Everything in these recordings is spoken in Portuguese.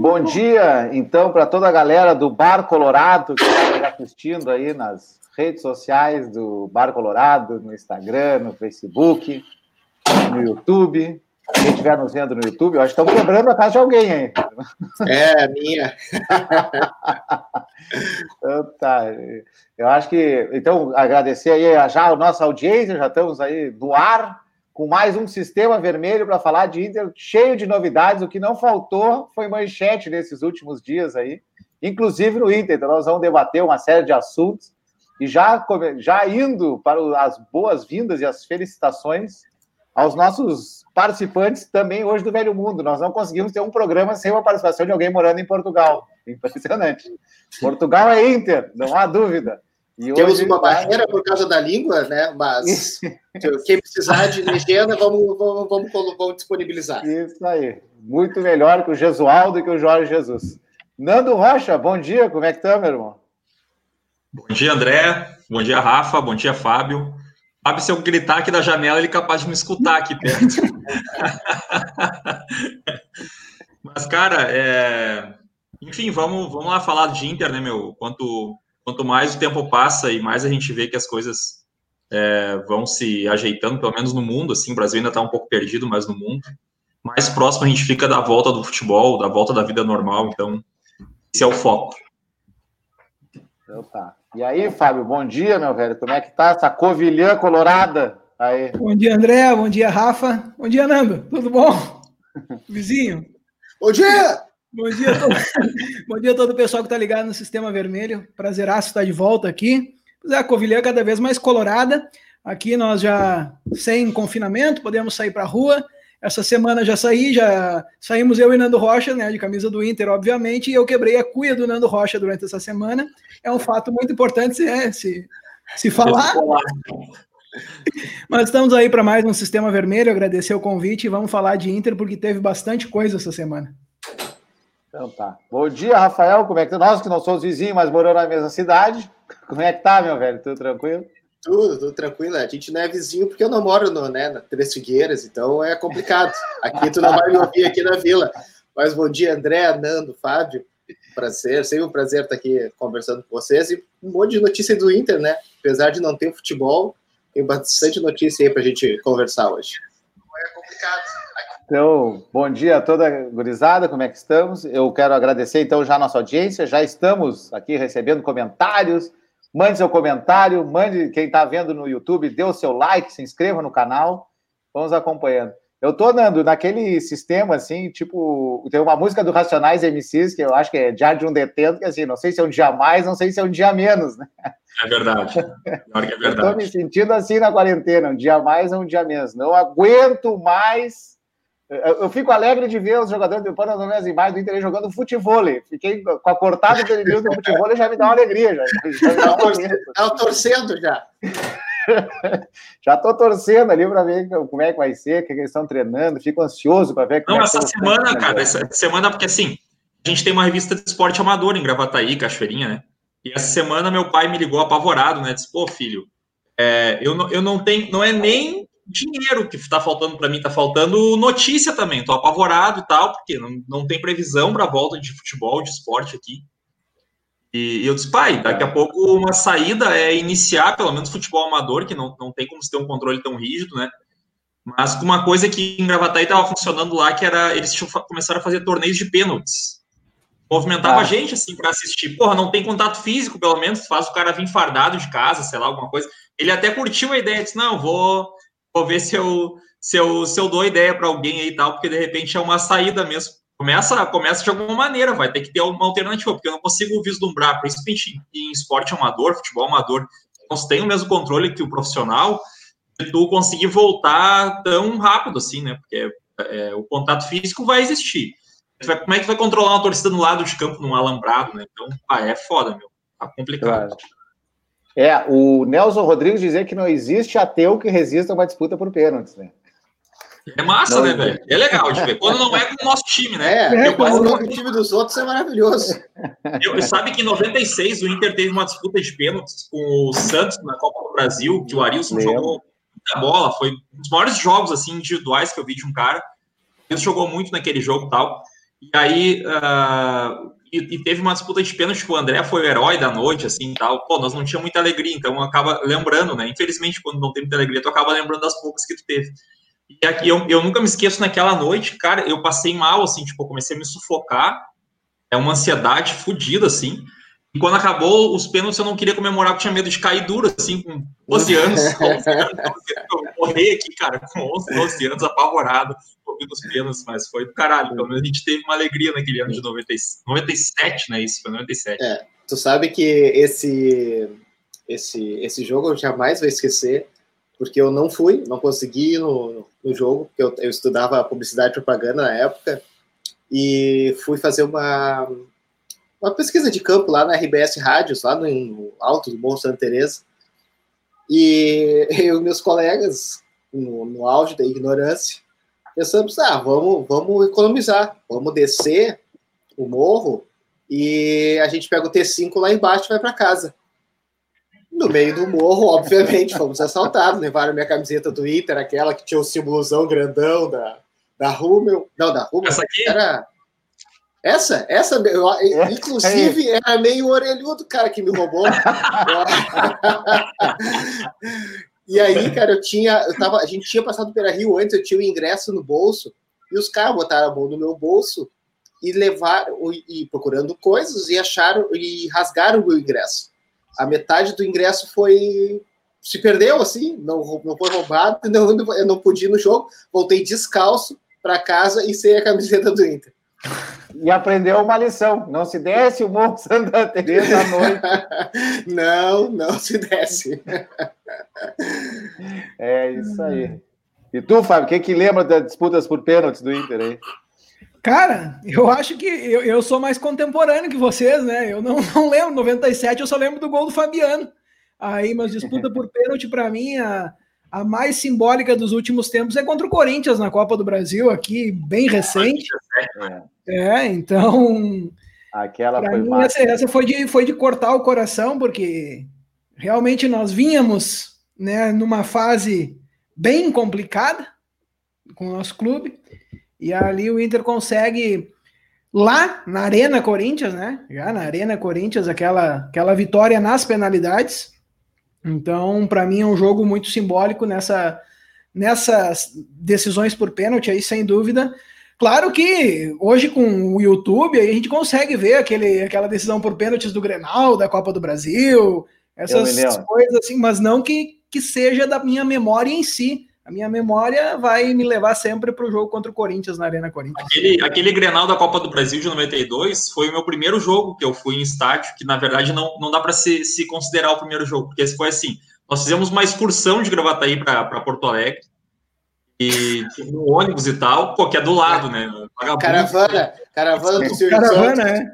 bom dia, então, para toda a galera do Bar Colorado que está assistindo aí nas redes sociais do Bar Colorado, no Instagram, no Facebook, no YouTube. Quem estiver nos vendo no YouTube, eu acho que estamos quebrando a casa de alguém aí. É, minha. então, tá. Eu acho que. Então, agradecer aí já a nossa audiência, já estamos aí no ar com mais um sistema vermelho para falar de Inter, cheio de novidades. O que não faltou foi manchete nesses últimos dias aí, inclusive no Inter. Então, nós vamos debater uma série de assuntos e já, já indo para as boas-vindas e as felicitações aos nossos participantes também hoje do Velho Mundo. Nós não conseguimos ter um programa sem uma participação de alguém morando em Portugal. Impressionante. Portugal é Inter, não há dúvida. E Temos hoje, uma barreira por causa da língua, né? Mas quem precisar de legenda, vamos, vamos, vamos, vamos, disponibilizar. Isso aí. Muito melhor que o Jesualdo e que o Jorge Jesus. Nando Rocha, bom dia, como é que tá, meu irmão? Bom dia, André. Bom dia, Rafa. Bom dia, Fábio. Fábio, se eu gritar aqui da janela, ele é capaz de me escutar aqui perto. Mas, cara, é... enfim, vamos, vamos lá falar de Inter, né, meu? Quanto quanto mais o tempo passa e mais a gente vê que as coisas é, vão se ajeitando, pelo menos no mundo, assim, o Brasil ainda está um pouco perdido, mas no mundo, mais próximo a gente fica da volta do futebol, da volta da vida normal, então esse é o foco. Então tá. E aí, Fábio, bom dia, meu velho, como é que tá essa covilhã colorada aí? Bom dia, André, bom dia, Rafa, bom dia, Nando, tudo bom? Vizinho? Bom dia! Bom dia, todo... Bom dia a todo o pessoal que está ligado no Sistema Vermelho. Prazeraço estar de volta aqui. Pois é, a Covilhã é cada vez mais colorada. Aqui nós já sem confinamento, podemos sair para a rua. Essa semana já saí, já saímos eu e Nando Rocha, né, de camisa do Inter, obviamente, e eu quebrei a cuia do Nando Rocha durante essa semana. É um fato muito importante se, é, se, se falar. Mas estamos aí para mais um Sistema Vermelho, agradecer o convite e vamos falar de Inter, porque teve bastante coisa essa semana. Então tá. Bom dia, Rafael. Como é que tá? Nós que não somos vizinhos, mas moramos na mesma cidade. Como é que tá, meu velho? Tudo tranquilo? Tudo, tudo tranquilo. A gente não é vizinho porque eu não moro no, né, na Três Figueiras, então é complicado. Aqui tu não vai me ouvir aqui na vila. Mas bom dia, André, Nando, Fábio. Prazer, sempre um prazer estar aqui conversando com vocês. E um monte de notícia do Inter, né? Apesar de não ter futebol, tem bastante notícia aí para a gente conversar hoje. É complicado. Então, bom dia a toda gurizada, como é que estamos? Eu quero agradecer então já a nossa audiência, já estamos aqui recebendo comentários. Mande seu comentário, mande quem está vendo no YouTube, dê o seu like, se inscreva no canal. Vamos acompanhando. Eu tô andando naquele sistema assim, tipo, tem uma música do Racionais MCs que eu acho que é Diário de um Detento, que assim, não sei se é um dia mais, não sei se é um dia menos, né? É verdade. Pior que é verdade. Eu tô me sentindo assim na quarentena, um dia mais ou um dia menos. Não aguento mais eu fico alegre de ver os jogadores, depois nós vemos as imagens do Inter jogando futebol. Fiquei com a cortada do Edenilson do futebol já me dá uma alegria. Já, já Estava torcendo já. já estou torcendo ali para ver como é que vai ser, o que eles estão treinando. Fico ansioso para ver como Não, é essa semana, cara, essa semana, porque assim, a gente tem uma revista de esporte amador em Gravataí, Cachoeirinha, né? E essa semana meu pai me ligou apavorado, né? Disse, pô, filho, é, eu, não, eu não tenho, não é nem dinheiro que está faltando para mim, está faltando notícia também. Estou apavorado e tal, porque não, não tem previsão para a volta de futebol, de esporte aqui. E, e, eu disse, pai, daqui a pouco uma saída é iniciar, pelo menos, futebol amador, que não, não tem como se ter um controle tão rígido, né? Mas uma coisa que em Gravataí estava funcionando lá, que era eles começaram a fazer torneios de pênaltis. Movimentava ah. a gente, assim, para assistir. Porra, não tem contato físico, pelo menos, faz o cara vir fardado de casa, sei lá, alguma coisa. Ele até curtiu a ideia, disse, não, vou vou ver se eu, se eu, se eu dou ideia para alguém aí e tal, porque de repente é uma saída mesmo. Começa, começa de alguma maneira, vai ter que ter uma alternativa, porque eu não consigo vislumbrar, principalmente em esporte amador, futebol amador, não tem o mesmo controle que o profissional, de tu conseguir voltar tão rápido assim, né? Porque é, o contato físico vai existir. Como é que vai controlar uma torcida no lado de campo, num alambrado, né? Então, ah, é foda, meu. Tá complicado. Claro. É, o Nelson Rodrigues dizer que não existe ateu que resista a uma disputa por pênaltis, né? É massa, não, né, velho? É legal de ver. Quando não é com o nosso time, né? É, eu quase não... o time dos outros é maravilhoso. Eu, sabe que em 96 o Inter teve uma disputa de pênaltis com o Santos na Copa do Brasil, que o Arilson Lembra. jogou muita bola. Foi um dos maiores jogos assim, individuais que eu vi de um cara. Ele jogou muito naquele jogo e tal. E aí, uh, e, e, teve uma disputa de pênalti, tipo, o André foi o herói da noite, assim, tal. Pô, nós não tínhamos muita alegria, então acaba lembrando, né? Infelizmente, quando não tem muita alegria, tu acaba lembrando das poucas que tu teve. E aqui, eu, eu nunca me esqueço naquela noite, cara, eu passei mal, assim, tipo, eu comecei a me sufocar, é uma ansiedade fodida, assim. E quando acabou os pênaltis, eu não queria comemorar, porque tinha medo de cair duro, assim, com 12 anos. 11 anos eu morri aqui, cara, com 11, 12 anos, apavorado, ouvindo os pênaltis, mas foi do caralho. Pelo menos a gente teve uma alegria naquele ano de 90, 97, né? Isso, foi 97. É, tu sabe que esse, esse, esse jogo eu jamais vou esquecer, porque eu não fui, não consegui ir no, no jogo, porque eu, eu estudava publicidade e propaganda na época, e fui fazer uma uma pesquisa de campo lá na RBS Rádios, lá no, no alto do Morro Santa Teresa. E eu e meus colegas, no, no auge da ignorância, pensamos, ah, vamos, vamos economizar, vamos descer o morro e a gente pega o T5 lá embaixo e vai para casa. No meio do morro, obviamente, fomos assaltados, levaram minha camiseta do Inter, aquela que tinha o símbolozão grandão da, da Rummel. Não, da Rummel. Essa aqui? Era, essa, essa, eu, é, inclusive, é. era meio orelhudo o cara que me roubou. e aí, cara, eu tinha, eu tava, a gente tinha passado pela Rio antes, eu tinha o ingresso no bolso, e os caras botaram a mão no meu bolso e levaram, e procurando coisas, e acharam, e rasgaram o meu ingresso. A metade do ingresso foi se perdeu, assim, não, não foi roubado, não, eu não podia ir no jogo, voltei descalço para casa e sem a camiseta do Inter e aprendeu uma lição. Não se desce o Morro Santa Teresa à noite. Não, não se desce. É isso aí. E tu, Fábio, o que, que lembra das disputas por pênaltis do Inter aí? Cara, eu acho que eu, eu sou mais contemporâneo que vocês, né? Eu não, não lembro, 97 eu só lembro do gol do Fabiano. Aí, mas disputa por pênalti, para mim, a, a mais simbólica dos últimos tempos é contra o Corinthians na Copa do Brasil, aqui, bem recente. É, é então. Aquela foi mim, essa, essa, foi, de, foi de cortar o coração, porque realmente nós vínhamos né, numa fase bem complicada com o nosso clube, e ali o Inter consegue, lá na Arena Corinthians, né? Já na Arena Corinthians, aquela, aquela vitória nas penalidades então, para mim, é um jogo muito simbólico nessa, nessas decisões por pênalti aí, sem dúvida. Claro que hoje com o YouTube a gente consegue ver aquele, aquela decisão por pênaltis do Grenal, da Copa do Brasil, essas coisas assim, mas não que, que seja da minha memória em si a minha memória vai me levar sempre para o jogo contra o Corinthians na Arena Corinthians. Aquele, aquele Grenal da Copa do Brasil de 92 foi o meu primeiro jogo que eu fui em estádio, que na verdade não, não dá para se, se considerar o primeiro jogo, porque foi assim: nós fizemos uma excursão de Gravataí para Porto Alegre, e no ônibus e tal, pô, que é do lado, né? Vagabundo. Caravana, caravana do Silvio Caravana, é.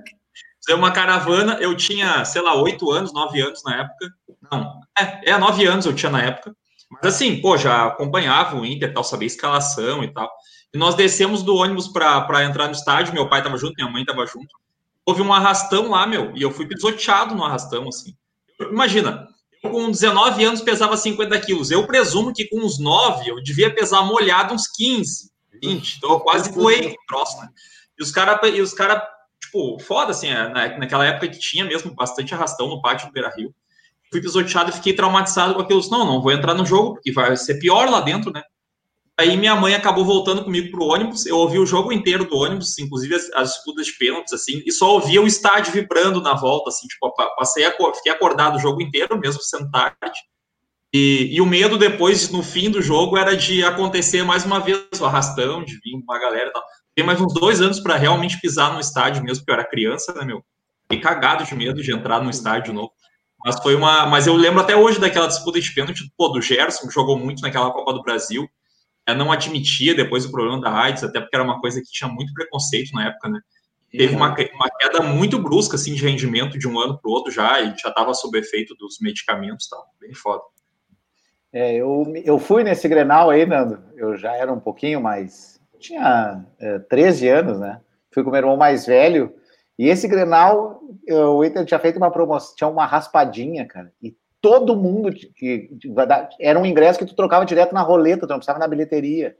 Fizemos uma caravana, eu tinha, sei lá, oito anos, nove anos na época. Não, é, é nove anos eu tinha na época. Mas assim, pô, já acompanhava o Inter, tal, sabia escalação e tal. E nós descemos do ônibus para entrar no estádio, meu pai tava junto, minha mãe tava junto. Houve um arrastão lá, meu, e eu fui pisoteado no arrastão, assim. Imagina, eu com 19 anos pesava 50 quilos. Eu presumo que com uns 9 eu devia pesar molhado uns 15, 20. Então eu quase voei troço, né? E os caras, cara, tipo, foda, assim, é, naquela época que tinha mesmo bastante arrastão no pátio do Beira Rio fui pisoteado e fiquei traumatizado com aquilo. Não, não vou entrar no jogo, porque vai ser pior lá dentro, né? Aí minha mãe acabou voltando comigo pro ônibus. Eu ouvi o jogo inteiro do ônibus, inclusive as, as disputas de pênaltis, assim, e só ouvia o estádio vibrando na volta, assim, tipo, passei a, fiquei acordado o jogo inteiro, mesmo sendo tarde. E, e, o medo depois, no fim do jogo, era de acontecer mais uma vez o arrastão, de vir uma galera e tal. Tem mais uns dois anos para realmente pisar no estádio mesmo, porque eu era criança, né, meu? Fiquei cagado de medo de entrar no estádio novo. Mas foi uma. Mas eu lembro até hoje daquela disputa de pênalti, pô, do Gerson, que jogou muito naquela Copa do Brasil. Ela não admitia depois o problema da AIDS, até porque era uma coisa que tinha muito preconceito na época, né? Teve uma, uma queda muito brusca, assim, de rendimento de um ano para o outro já, e já estava sob efeito dos medicamentos e tal. Bem foda. É, eu, eu fui nesse Grenal aí, Nando. Eu já era um pouquinho mais. Tinha é, 13 anos, né? Fui com o meu irmão mais velho. E esse Grenal, o Inter tinha feito uma promoção, tinha uma raspadinha, cara. E todo mundo que, era um ingresso que tu trocava direto na roleta, tu não precisava na bilheteria.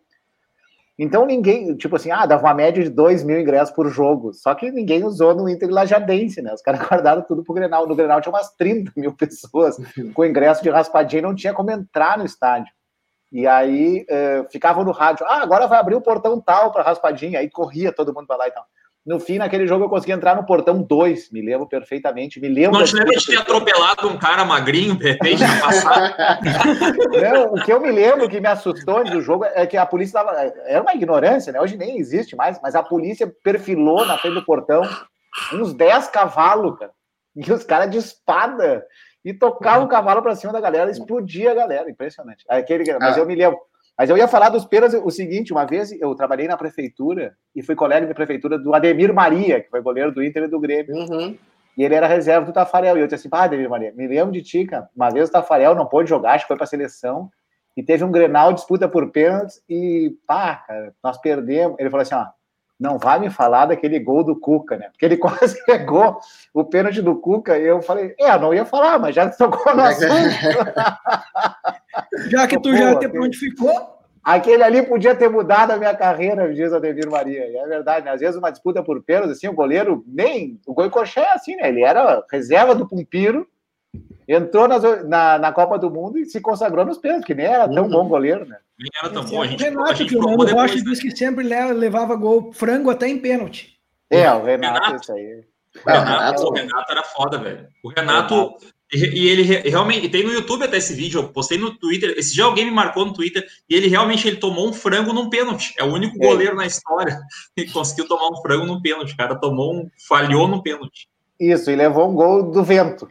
Então ninguém, tipo assim, ah, dava uma média de 2 mil ingressos por jogo. Só que ninguém usou no Inter Lajadense, né? Os caras guardaram tudo pro Grenal. No Grenal tinha umas 30 mil pessoas com ingresso de raspadinha e não tinha como entrar no estádio. E aí uh, ficavam no rádio, ah, agora vai abrir o portão tal para raspadinha. Aí corria todo mundo para lá e tal. No fim, naquele jogo, eu consegui entrar no portão 2, me lembro perfeitamente. Me lembro. Não te lembra de ter atropelado um cara magrinho, de repente, na passada? Não, o que eu me lembro que me assustou do jogo é que a polícia estava. Era uma ignorância, né? Hoje nem existe mais, mas a polícia perfilou na frente do portão uns 10 cavalos, cara. E os caras de espada. E tocavam o cavalo para cima da galera, explodia a galera. Impressionante. Aquele, mas ah. eu me lembro. Mas eu ia falar dos peras o seguinte: uma vez eu trabalhei na prefeitura e fui colega de prefeitura do Ademir Maria, que foi goleiro do Inter e do Grêmio. Uhum. E ele era reserva do Tafarel. E eu disse assim: pá, Ademir Maria, me lembro de ti, cara. Uma vez o Tafarel não pôde jogar, acho que foi para a seleção. E teve um grenal, disputa por pênaltis. E pá, cara, nós perdemos. Ele falou assim: ó, não vai me falar daquele gol do Cuca, né? Porque ele quase pegou o pênalti do Cuca. E eu falei: é, não ia falar, mas já tocou no assunto. Já que tu Pô, já te prontificou. Aquele ali podia ter mudado a minha carreira, diz o Ademir Maria. E é verdade, né? Às vezes uma disputa por pênalti, assim, o goleiro nem. O Goicoché é assim, né? Ele era reserva do Pumpiro, entrou nas, na, na Copa do Mundo e se consagrou nos pênaltis, que nem era tão uhum. bom goleiro, né? Nem era tão bom. A gente, o Renato, a gente que o Mano Rocha disse que sempre levava gol frango até em pênalti. É, o Renato, Renato isso aí. O Renato, o Renato era foda, velho. O Renato, e ele realmente tem no YouTube até esse vídeo, eu postei no Twitter. Esse dia alguém me marcou no Twitter e ele realmente ele tomou um frango num pênalti. É o único é. goleiro na história que conseguiu tomar um frango num pênalti. O cara tomou um, falhou no pênalti. Isso, e levou um gol do vento.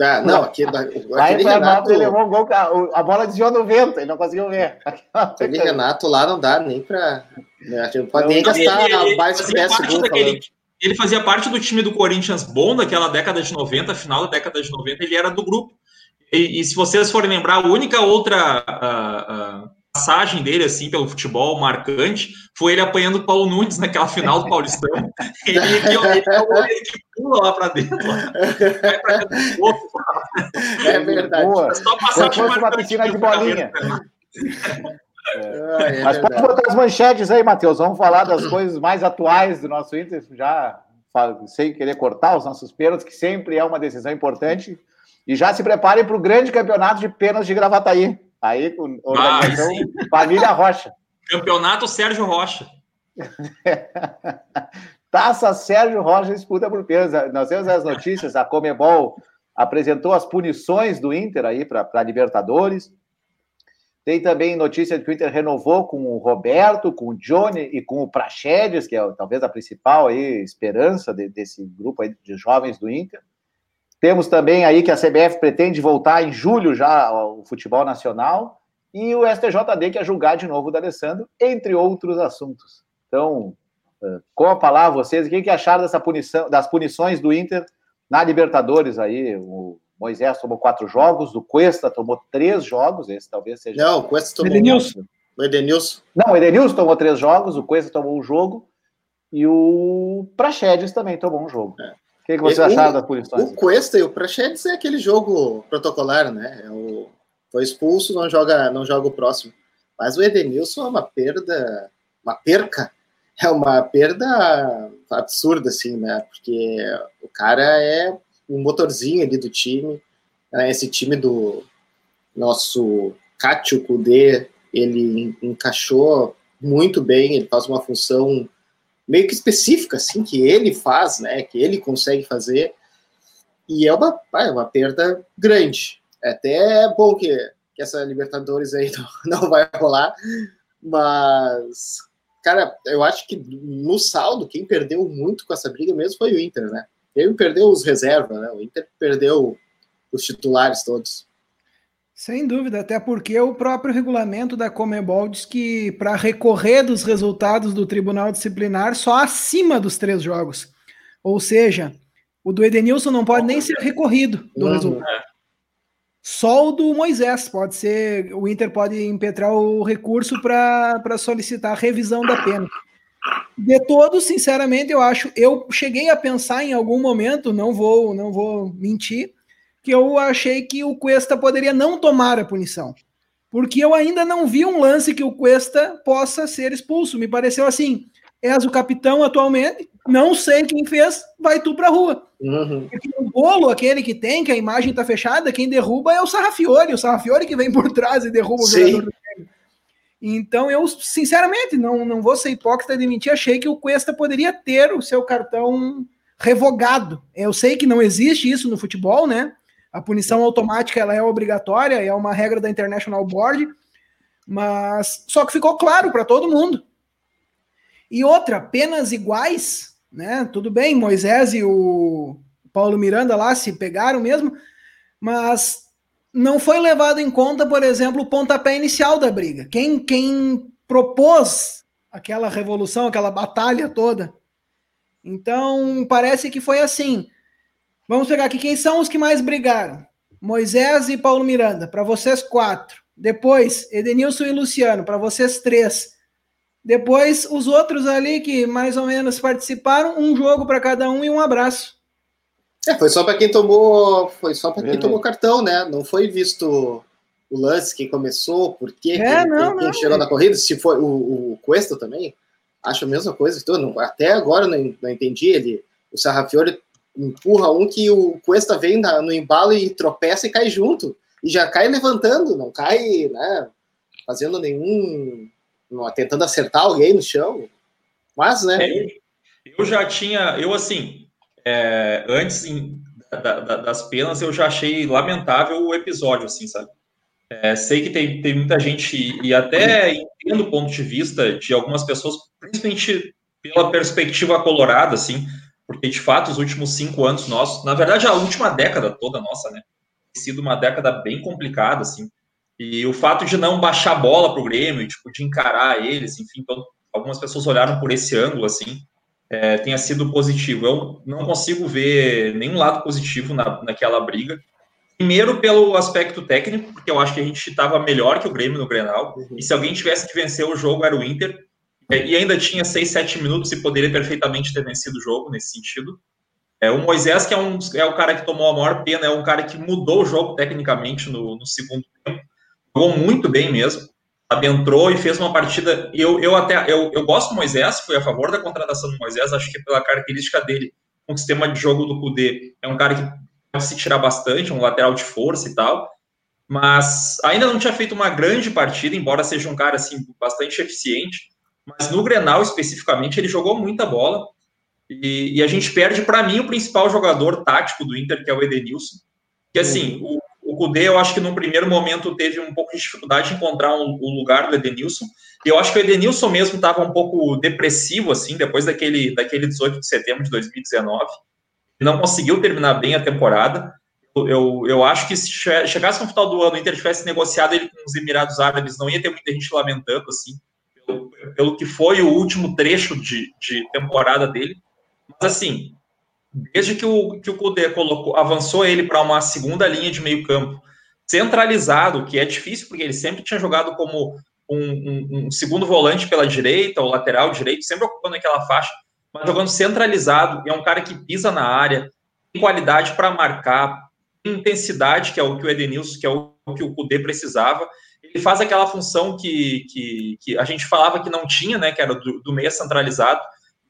Ah, não, aqui, aquele Renato, ele levou um gol, a bola desviou no vento, ele não conseguiu ver. Aquele Renato lá não dá nem para. Né, a não pode nem gastar ele, ele, mais que 10 segundos. Daquele, ele fazia parte do time do Corinthians bom daquela década de 90, final da década de 90, ele era do grupo. E, e se vocês forem lembrar, a única outra uh, uh, passagem dele, assim, pelo futebol marcante, foi ele apanhando o Paulo Nunes naquela final do Paulistão. ele, ele, ele é o goleiro que pula lá para dentro. Vai pra dentro do outro. É verdade. Boa. Só passagem uma piscina de bolinha. É. é Mas pode botar as manchetes aí, Matheus. Vamos falar das coisas mais atuais do nosso Inter, já sem querer cortar os nossos pênaltis, que sempre é uma decisão importante. E já se preparem para o grande campeonato de pênaltis de Gravataí. Aí, com organização ah, Família Rocha. Campeonato Sérgio Rocha. Taça Sérgio Rocha disputa por pênaltis. Nós temos as notícias, a Comebol apresentou as punições do Inter aí para a Libertadores. Tem também notícia de que o Inter renovou com o Roberto, com o Johnny e com o Praxedes, que é talvez a principal aí, esperança de, desse grupo de jovens do Inter. Temos também aí que a CBF pretende voltar em julho já ao futebol nacional e o STJD que é julgar de novo o D'Alessandro, entre outros assuntos. Então, eh, com a palavra vocês, o que, que acharam dessa punição, das punições do Inter na Libertadores aí? O Moisés tomou quatro jogos, o Cuesta tomou três jogos, esse talvez seja. Não, o Cuesta tomou. Edenilson. O Edenilson. Não, o Edenilson tomou três jogos, o Cuesta tomou um jogo e o Praxedes também tomou um jogo. É. O que, que você acharam das punições? O Cuesta e o Praxedes é aquele jogo protocolar, né? É o... Foi expulso, não joga, não joga o próximo. Mas o Edenilson é uma perda, uma perca, é uma perda absurda, assim, né? Porque o cara é um motorzinho ali do time. Né? Esse time do nosso Kátio Kudê, ele encaixou muito bem, ele faz uma função meio que específica, assim, que ele faz, né, que ele consegue fazer, e é uma, é uma perda grande. É até bom que, que essa Libertadores aí não, não vai rolar, mas, cara, eu acho que no saldo, quem perdeu muito com essa briga mesmo foi o Inter, né? Ele perdeu os reservas, né? O Inter perdeu os titulares todos. Sem dúvida, até porque o próprio regulamento da Comebol diz que para recorrer dos resultados do Tribunal Disciplinar só acima dos três jogos. Ou seja, o do Edenilson não pode nem ser recorrido do resultado. É. Só o do Moisés pode ser. O Inter pode impetrar o recurso para solicitar a revisão da pena. De todos, sinceramente, eu acho, eu cheguei a pensar em algum momento, não vou, não vou mentir, que eu achei que o Cuesta poderia não tomar a punição. porque eu ainda não vi um lance que o Cuesta possa ser expulso. Me pareceu assim: és o capitão atualmente, não sei quem fez, vai tu pra rua. Uhum. Porque o bolo, aquele que tem, que a imagem tá fechada, quem derruba é o Sarrafiore, o Sarrafiore que vem por trás e derruba o Sim. jogador do Grêmio. Então, eu, sinceramente, não, não vou ser hipócrita de mentir, achei que o Cuesta poderia ter o seu cartão revogado. Eu sei que não existe isso no futebol, né? A punição automática ela é obrigatória, é uma regra da International Board, mas só que ficou claro para todo mundo. E outra, penas iguais, né? Tudo bem, Moisés e o Paulo Miranda lá se pegaram mesmo, mas não foi levado em conta, por exemplo, o pontapé inicial da briga. Quem, quem propôs aquela revolução, aquela batalha toda. Então, parece que foi assim. Vamos pegar aqui quem são os que mais brigaram. Moisés e Paulo Miranda, para vocês quatro. Depois, Edenilson e Luciano, para vocês três. Depois, os outros ali que mais ou menos participaram, um jogo para cada um e um abraço. É, foi só para quem tomou, foi só para quem tomou cartão, né? Não foi visto o lance, quem começou, por quê, é, quem, não, quem, não, chegou é. na corrida, se foi o, o Cuesta também. Acho a mesma coisa. Então, até agora não, não entendi. Ele, o Sarrafiore empurra um que o Cuesta vem na, no embalo e tropeça e cai junto. E já cai levantando, não cai, né, fazendo nenhum. tentando acertar alguém no chão. Mas, né? É, eu já tinha. Eu, assim, é, antes em, da, da, das penas, eu já achei lamentável o episódio, assim, sabe? É, sei que tem, tem muita gente, e até entendo o ponto de vista de algumas pessoas, principalmente pela perspectiva colorada, assim, porque de fato os últimos cinco anos nossos, na verdade a última década toda nossa, né, tem sido uma década bem complicada, assim, e o fato de não baixar a bola para o Grêmio, tipo, de encarar eles, enfim, então, algumas pessoas olharam por esse ângulo, assim, é, tenha sido positivo. Eu não consigo ver nenhum lado positivo na, naquela briga. Primeiro pelo aspecto técnico, porque eu acho que a gente estava melhor que o Grêmio no Grenal, uhum. e se alguém tivesse que vencer o jogo era o Inter, e ainda tinha 6, 7 minutos e poderia perfeitamente ter vencido o jogo nesse sentido. É, o Moisés, que é, um, é o cara que tomou a maior pena, é um cara que mudou o jogo tecnicamente no, no segundo tempo. Jogou muito bem mesmo. Sabe, entrou e fez uma partida. Eu, eu até eu, eu gosto do Moisés, fui a favor da contratação do Moisés, acho que pela característica dele, com o sistema de jogo do Kudê, é um cara que pode se tirar bastante, um lateral de força e tal. Mas ainda não tinha feito uma grande partida, embora seja um cara assim bastante eficiente. Mas no Grenal, especificamente, ele jogou muita bola. E, e a gente perde, para mim, o principal jogador tático do Inter, que é o Edenilson. Que, assim, uhum. o, o Kudê, eu acho que no primeiro momento teve um pouco de dificuldade de encontrar o um, um lugar do Edenilson. E eu acho que o Edenilson mesmo estava um pouco depressivo, assim, depois daquele, daquele 18 de setembro de 2019. Não conseguiu terminar bem a temporada. Eu, eu acho que se chegasse no final do ano o Inter tivesse negociado ele com os Emirados Árabes, não ia ter muita gente lamentando, assim pelo, que foi o último trecho de, de temporada dele. Mas assim, desde que o, que o Kudê colocou, avançou ele para uma segunda linha de meio campo, centralizado, que é difícil, porque ele sempre tinha jogado como um, um, um segundo volante pela direita, ou lateral direito, sempre ocupando aquela faixa, mas jogando centralizado, é um cara que pisa na área, tem qualidade para marcar, tem intensidade, que é o que o Edenilson, que é o que o Kudê precisava, ele faz aquela função que, que, que, a gente falava que não tinha, né, que era do, do meia centralizado,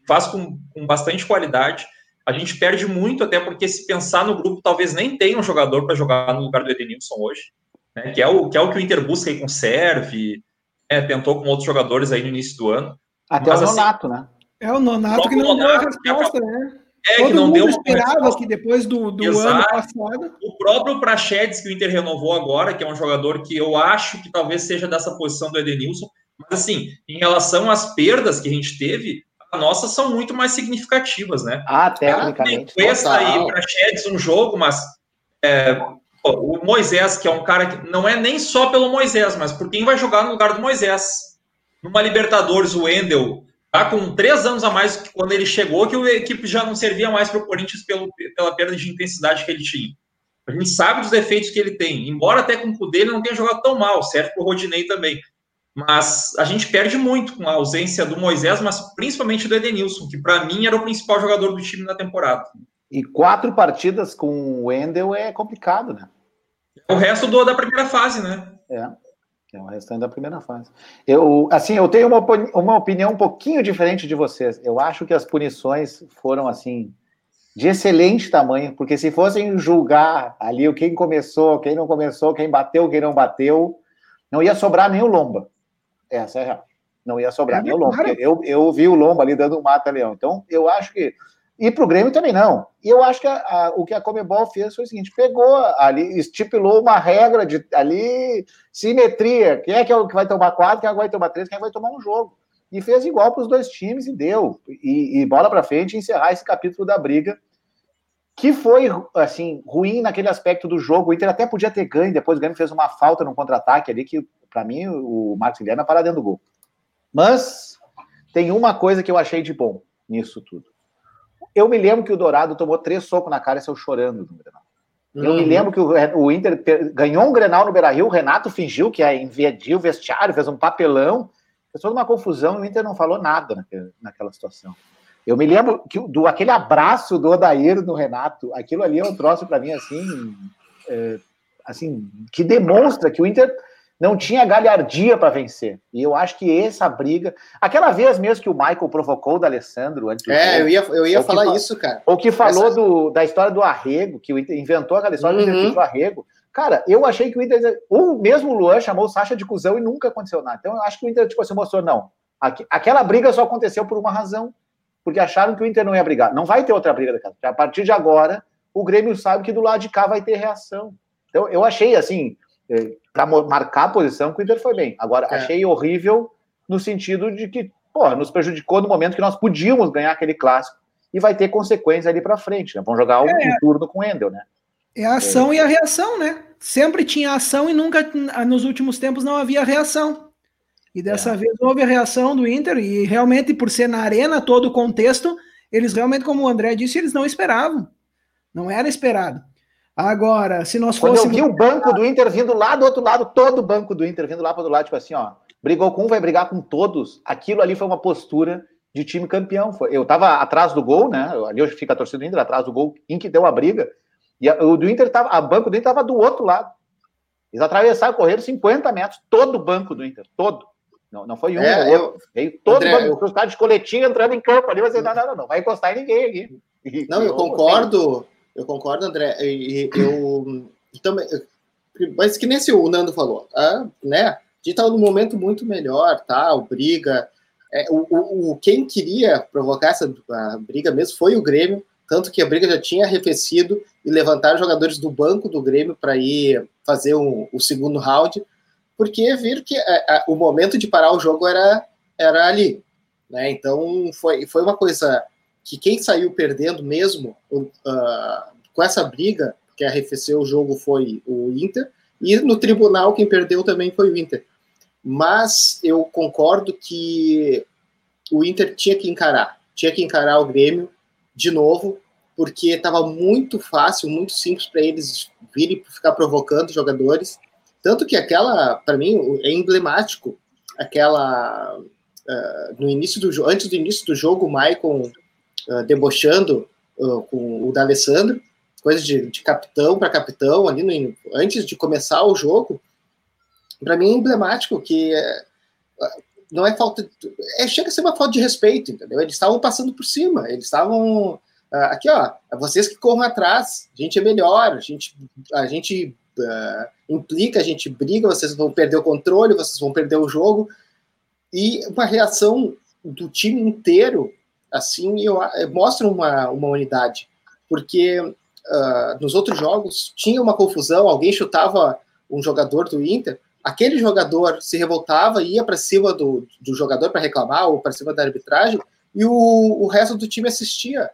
faz com, com bastante qualidade. A gente perde muito, até porque se pensar no grupo, talvez nem tenha um jogador para jogar no lugar do Edenilson hoje, né, que, é o, que é o que o Inter busca aí com Serve, é, tentou com outros jogadores aí no início do ano. Até Mas, o assim, Nonato, assim, né? É o Nonato que não Nonato, deu a resposta, né? É, Todo que não deu esperava que depois do, do ano passado. O próprio Prachedes, que o Inter renovou agora, que é um jogador que eu acho que talvez seja dessa posição do Edenilson. Mas, assim, em relação às perdas que a gente teve, as nossas são muito mais significativas, né? Ah, tecnicamente. Essa aí, Prachedes, um jogo, mas é, o Moisés, que é um cara que não é nem só pelo Moisés, mas por quem vai jogar no lugar do Moisés. Numa Libertadores, o Wendel Tá com três anos a mais que quando ele chegou, que a equipe já não servia mais para o Corinthians pelo, pela perda de intensidade que ele tinha. A gente sabe dos defeitos que ele tem. Embora até com o Kudê ele não tenha jogado tão mal, certo para o Rodinei também. Mas a gente perde muito com a ausência do Moisés, mas principalmente do Edenilson, que para mim era o principal jogador do time na temporada. E quatro partidas com o Wendel é complicado, né? O resto do, da primeira fase, né? É. É o restante da primeira fase. Eu, assim, eu tenho uma, uma opinião um pouquinho diferente de vocês. Eu acho que as punições foram, assim, de excelente tamanho, porque se fossem julgar ali o quem começou, quem não começou, quem bateu, quem não bateu, não ia sobrar nem o Lomba. Essa é a real. Não ia sobrar é nem o Lomba. Eu, eu vi o Lomba ali dando um mata-leão. Então, eu acho que e para o Grêmio também não. E eu acho que a, a, o que a Comebol fez foi o seguinte: pegou ali, estipulou uma regra de ali, simetria. Quem é que, é o que vai tomar quatro, quem é que vai tomar três, quem é que vai tomar um jogo. E fez igual para os dois times e deu. E, e bola para frente e encerrar esse capítulo da briga, que foi assim ruim naquele aspecto do jogo. O Inter até podia ter ganho, depois o Grêmio fez uma falta no contra-ataque ali, que para mim o Marcos Guilherme é para dentro do gol. Mas tem uma coisa que eu achei de bom nisso tudo eu me lembro que o Dourado tomou três socos na cara e saiu chorando no Grenal. Eu me uhum. lembro que o, o Inter ganhou um Grenal no Beira-Rio, o Renato fingiu que ia invadir o vestiário, fez um papelão, fez toda uma confusão e o Inter não falou nada naquela, naquela situação. Eu me lembro que do aquele abraço do Odair no Renato, aquilo ali é um troço para mim assim, é, assim que demonstra que o Inter não tinha galhardia para vencer. E eu acho que essa briga. Aquela vez mesmo que o Michael provocou o da Alessandro antes. É, eu ia, eu ia falar que, isso, cara. Ou que falou essa... do, da história do arrego, que o Inter inventou aquela história uhum. do arrego. Cara, eu achei que o Inter. O mesmo Luan chamou o Sacha de cuzão e nunca aconteceu nada. Então eu acho que o Inter, tipo assim, mostrou, não. Aquela briga só aconteceu por uma razão. Porque acharam que o Inter não ia brigar. Não vai ter outra briga daquela. A partir de agora, o Grêmio sabe que do lado de cá vai ter reação. Então eu achei assim é, para marcar a posição que o Inter foi bem. Agora, é. achei horrível no sentido de que, porra, nos prejudicou no momento que nós podíamos ganhar aquele clássico e vai ter consequências ali para frente, né? Vão jogar um, é. um turno com o Endel, né? É a ação é. e a reação, né? Sempre tinha ação e nunca, nos últimos tempos, não havia reação. E dessa é. vez houve a reação do Inter, e realmente, por ser na arena, todo o contexto, eles realmente, como o André disse, eles não esperavam. Não era esperado. Agora, se nós Quando fôssemos... eu vi o banco do Inter vindo lá do outro lado, todo o banco do Inter vindo lá para o lado, tipo assim, ó, brigou com um, vai brigar com todos. Aquilo ali foi uma postura de time campeão. Eu estava atrás do gol, né? Ali hoje fica a torcida do Inter, atrás do gol, em que deu a briga. E a, o do Inter tava, a banco do Inter estava do outro lado. Eles atravessaram, correram 50 metros, todo o banco do Inter, todo. Não, não foi um é, ou outro. Veio todo André, o banco, eu... de coletinho entrando em campo ali, você, não, não, não, não, vai encostar em ninguém aqui. Não, eu concordo. Eu concordo, André. E, eu também. Mas que nem se o Nando falou, ah, né? A gente estava num momento muito melhor, tal, briga. É, o, o, quem queria provocar essa briga mesmo foi o Grêmio, tanto que a briga já tinha arrefecido e levantaram jogadores do banco do Grêmio para ir fazer um, o segundo round, porque viram que a, a, o momento de parar o jogo era, era ali. Né? Então foi, foi uma coisa que quem saiu perdendo mesmo uh, com essa briga, que arrefeceu o jogo, foi o Inter, e no tribunal quem perdeu também foi o Inter. Mas eu concordo que o Inter tinha que encarar, tinha que encarar o Grêmio de novo, porque estava muito fácil, muito simples para eles virem ficar provocando jogadores. Tanto que aquela, para mim, é emblemático, aquela uh, no início do antes do início do jogo, o Maicon uh, debochando uh, com o D'Alessandro, coisa de, de capitão para capitão, ali no, antes de começar o jogo, para mim é emblemático que é, não é falta. É, chega a ser uma falta de respeito, entendeu? Eles estavam passando por cima, eles estavam. Uh, aqui, ó, vocês que corram atrás, a gente é melhor, a gente, a gente uh, implica, a gente briga, vocês vão perder o controle, vocês vão perder o jogo. E uma reação do time inteiro assim eu, mostra uma, uma unidade, porque uh, nos outros jogos tinha uma confusão, alguém chutava um jogador do Inter, aquele jogador se revoltava ia para cima do, do jogador para reclamar ou para cima da arbitragem e o, o resto do time assistia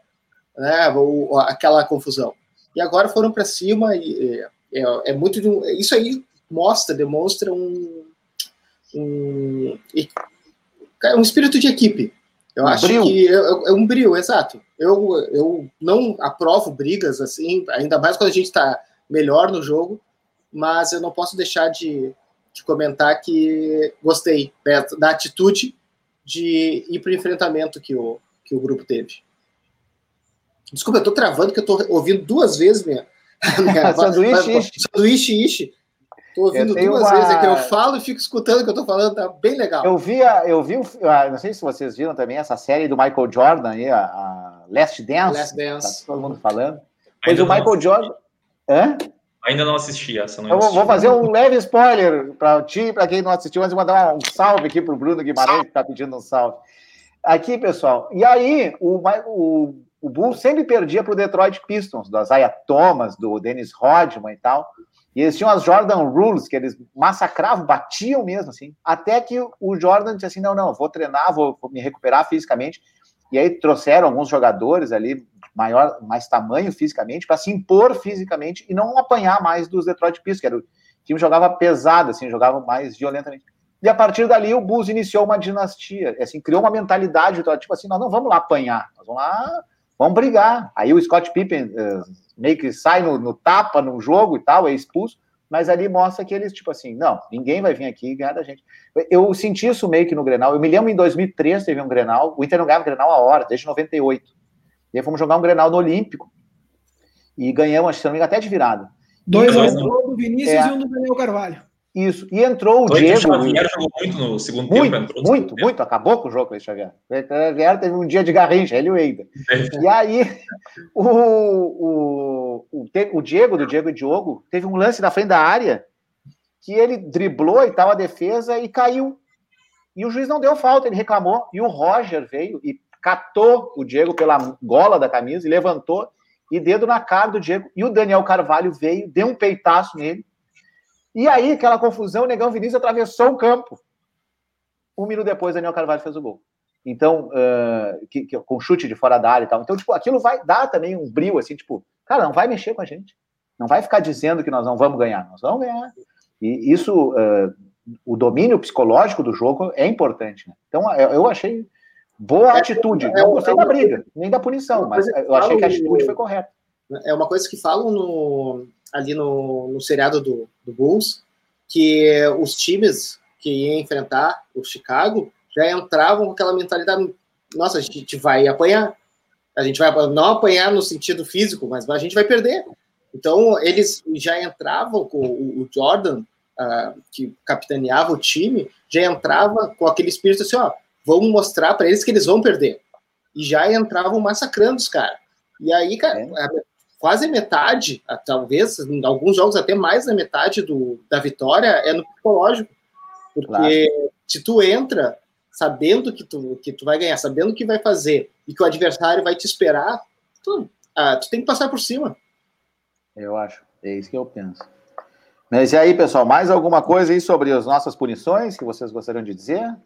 né, o, aquela confusão. E agora foram para cima e é, é muito isso aí mostra, demonstra um, um, um espírito de equipe, eu um acho que é, é, um brilho, exato. Eu, eu não aprovo brigas assim, ainda mais quando a gente está melhor no jogo, mas eu não posso deixar de, de comentar que gostei né, da atitude de ir para o enfrentamento que o, que o grupo teve. Desculpa, eu estou travando, que eu estou ouvindo duas vezes minha. minha sanduíche, sanduíche, ishi. Tô ouvindo duas uma... vezes aqui, eu falo e fico escutando o que eu tô falando, tá bem legal. Eu vi, eu vi, ah, não sei se vocês viram também essa série do Michael Jordan aí, a, a Last Dance. Last Dance. Tá todo mundo falando. Pois o Michael Jordan. Hã? Ainda não assisti essa. Não eu vou fazer um leve spoiler para ti e para quem não assistiu, mas vou mandar um salve aqui para o Bruno Guimarães, que está pedindo um salve. Aqui, pessoal. E aí, o, o, o Bulls sempre perdia para o Detroit Pistons, do Isaiah Thomas, do Dennis Rodman e tal. E eles tinham as Jordan Rules, que eles massacravam, batiam mesmo, assim. Até que o Jordan disse assim: não, não, vou treinar, vou, vou me recuperar fisicamente. E aí trouxeram alguns jogadores ali, maior, mais tamanho fisicamente, para se impor fisicamente e não apanhar mais dos Detroit Pistons, que era o time jogava pesado, assim, jogava mais violentamente. E a partir dali o Bulls iniciou uma dinastia, assim, criou uma mentalidade, tipo assim, nós não vamos lá apanhar, nós vamos lá, vamos brigar. Aí o Scott Pippen uh, meio que sai no, no, tapa no jogo e tal, é expulso, mas ali mostra que eles, tipo assim, não, ninguém vai vir aqui e ganhar da gente. Eu senti isso meio que no Grenal, eu me lembro em 2003 teve um Grenal, o Inter não ganhava Grenal a hora, desde 98. E aí fomos jogar um Grenal no Olímpico. E ganhamos, que não me engano, até de virada. Dois, um do Vinícius é, e um do Daniel Carvalho. Isso. E entrou o Dois Diego. O Xavier jogou muito no segundo muito, tempo. Entrou muito, muito. Acabou com o jogo o Xavier. O Xavier teve um dia de garrincha, ele e o Eida. É. E aí, o, o, o, o Diego, do Diego e Diogo, teve um lance na frente da área que ele driblou e tal a defesa e caiu. E o juiz não deu falta, ele reclamou. E o Roger veio e catou o Diego pela gola da camisa e levantou e dedo na cara do Diego. E o Daniel Carvalho veio, deu um peitaço nele. E aí, aquela confusão, o Negão Vinícius atravessou o campo. Um minuto depois, Daniel Carvalho fez o gol. Então, uh, que, que, com chute de fora da área e tal. Então, tipo, aquilo vai dar também um brilho, assim, tipo, cara, não vai mexer com a gente. Não vai ficar dizendo que nós não vamos ganhar. Nós vamos ganhar. E isso, uh, o domínio psicológico do jogo é importante. Né? Então, eu achei Boa é, atitude. É, não gostei é da briga, nem da punição, mas eu achei que a atitude foi correta. É uma coisa que falam no, ali no, no seriado do, do Bulls, que os times que iam enfrentar o Chicago já entravam com aquela mentalidade: nossa, a gente vai apanhar. A gente vai não apanhar no sentido físico, mas a gente vai perder. Então, eles já entravam com o, Jordan, uh, que capitaneava o time, já entrava com aquele espírito assim: ó, vamos mostrar para eles que eles vão perder. E já entravam massacrando os caras. E aí, cara, é. Quase metade, talvez, em alguns jogos até mais da metade do, da vitória é no psicológico. Porque claro. se tu entra sabendo que tu, que tu vai ganhar, sabendo que vai fazer e que o adversário vai te esperar, tu, ah, tu tem que passar por cima. Eu acho, é isso que eu penso. Mas e aí, pessoal, mais alguma coisa aí sobre as nossas punições que vocês gostariam de dizer?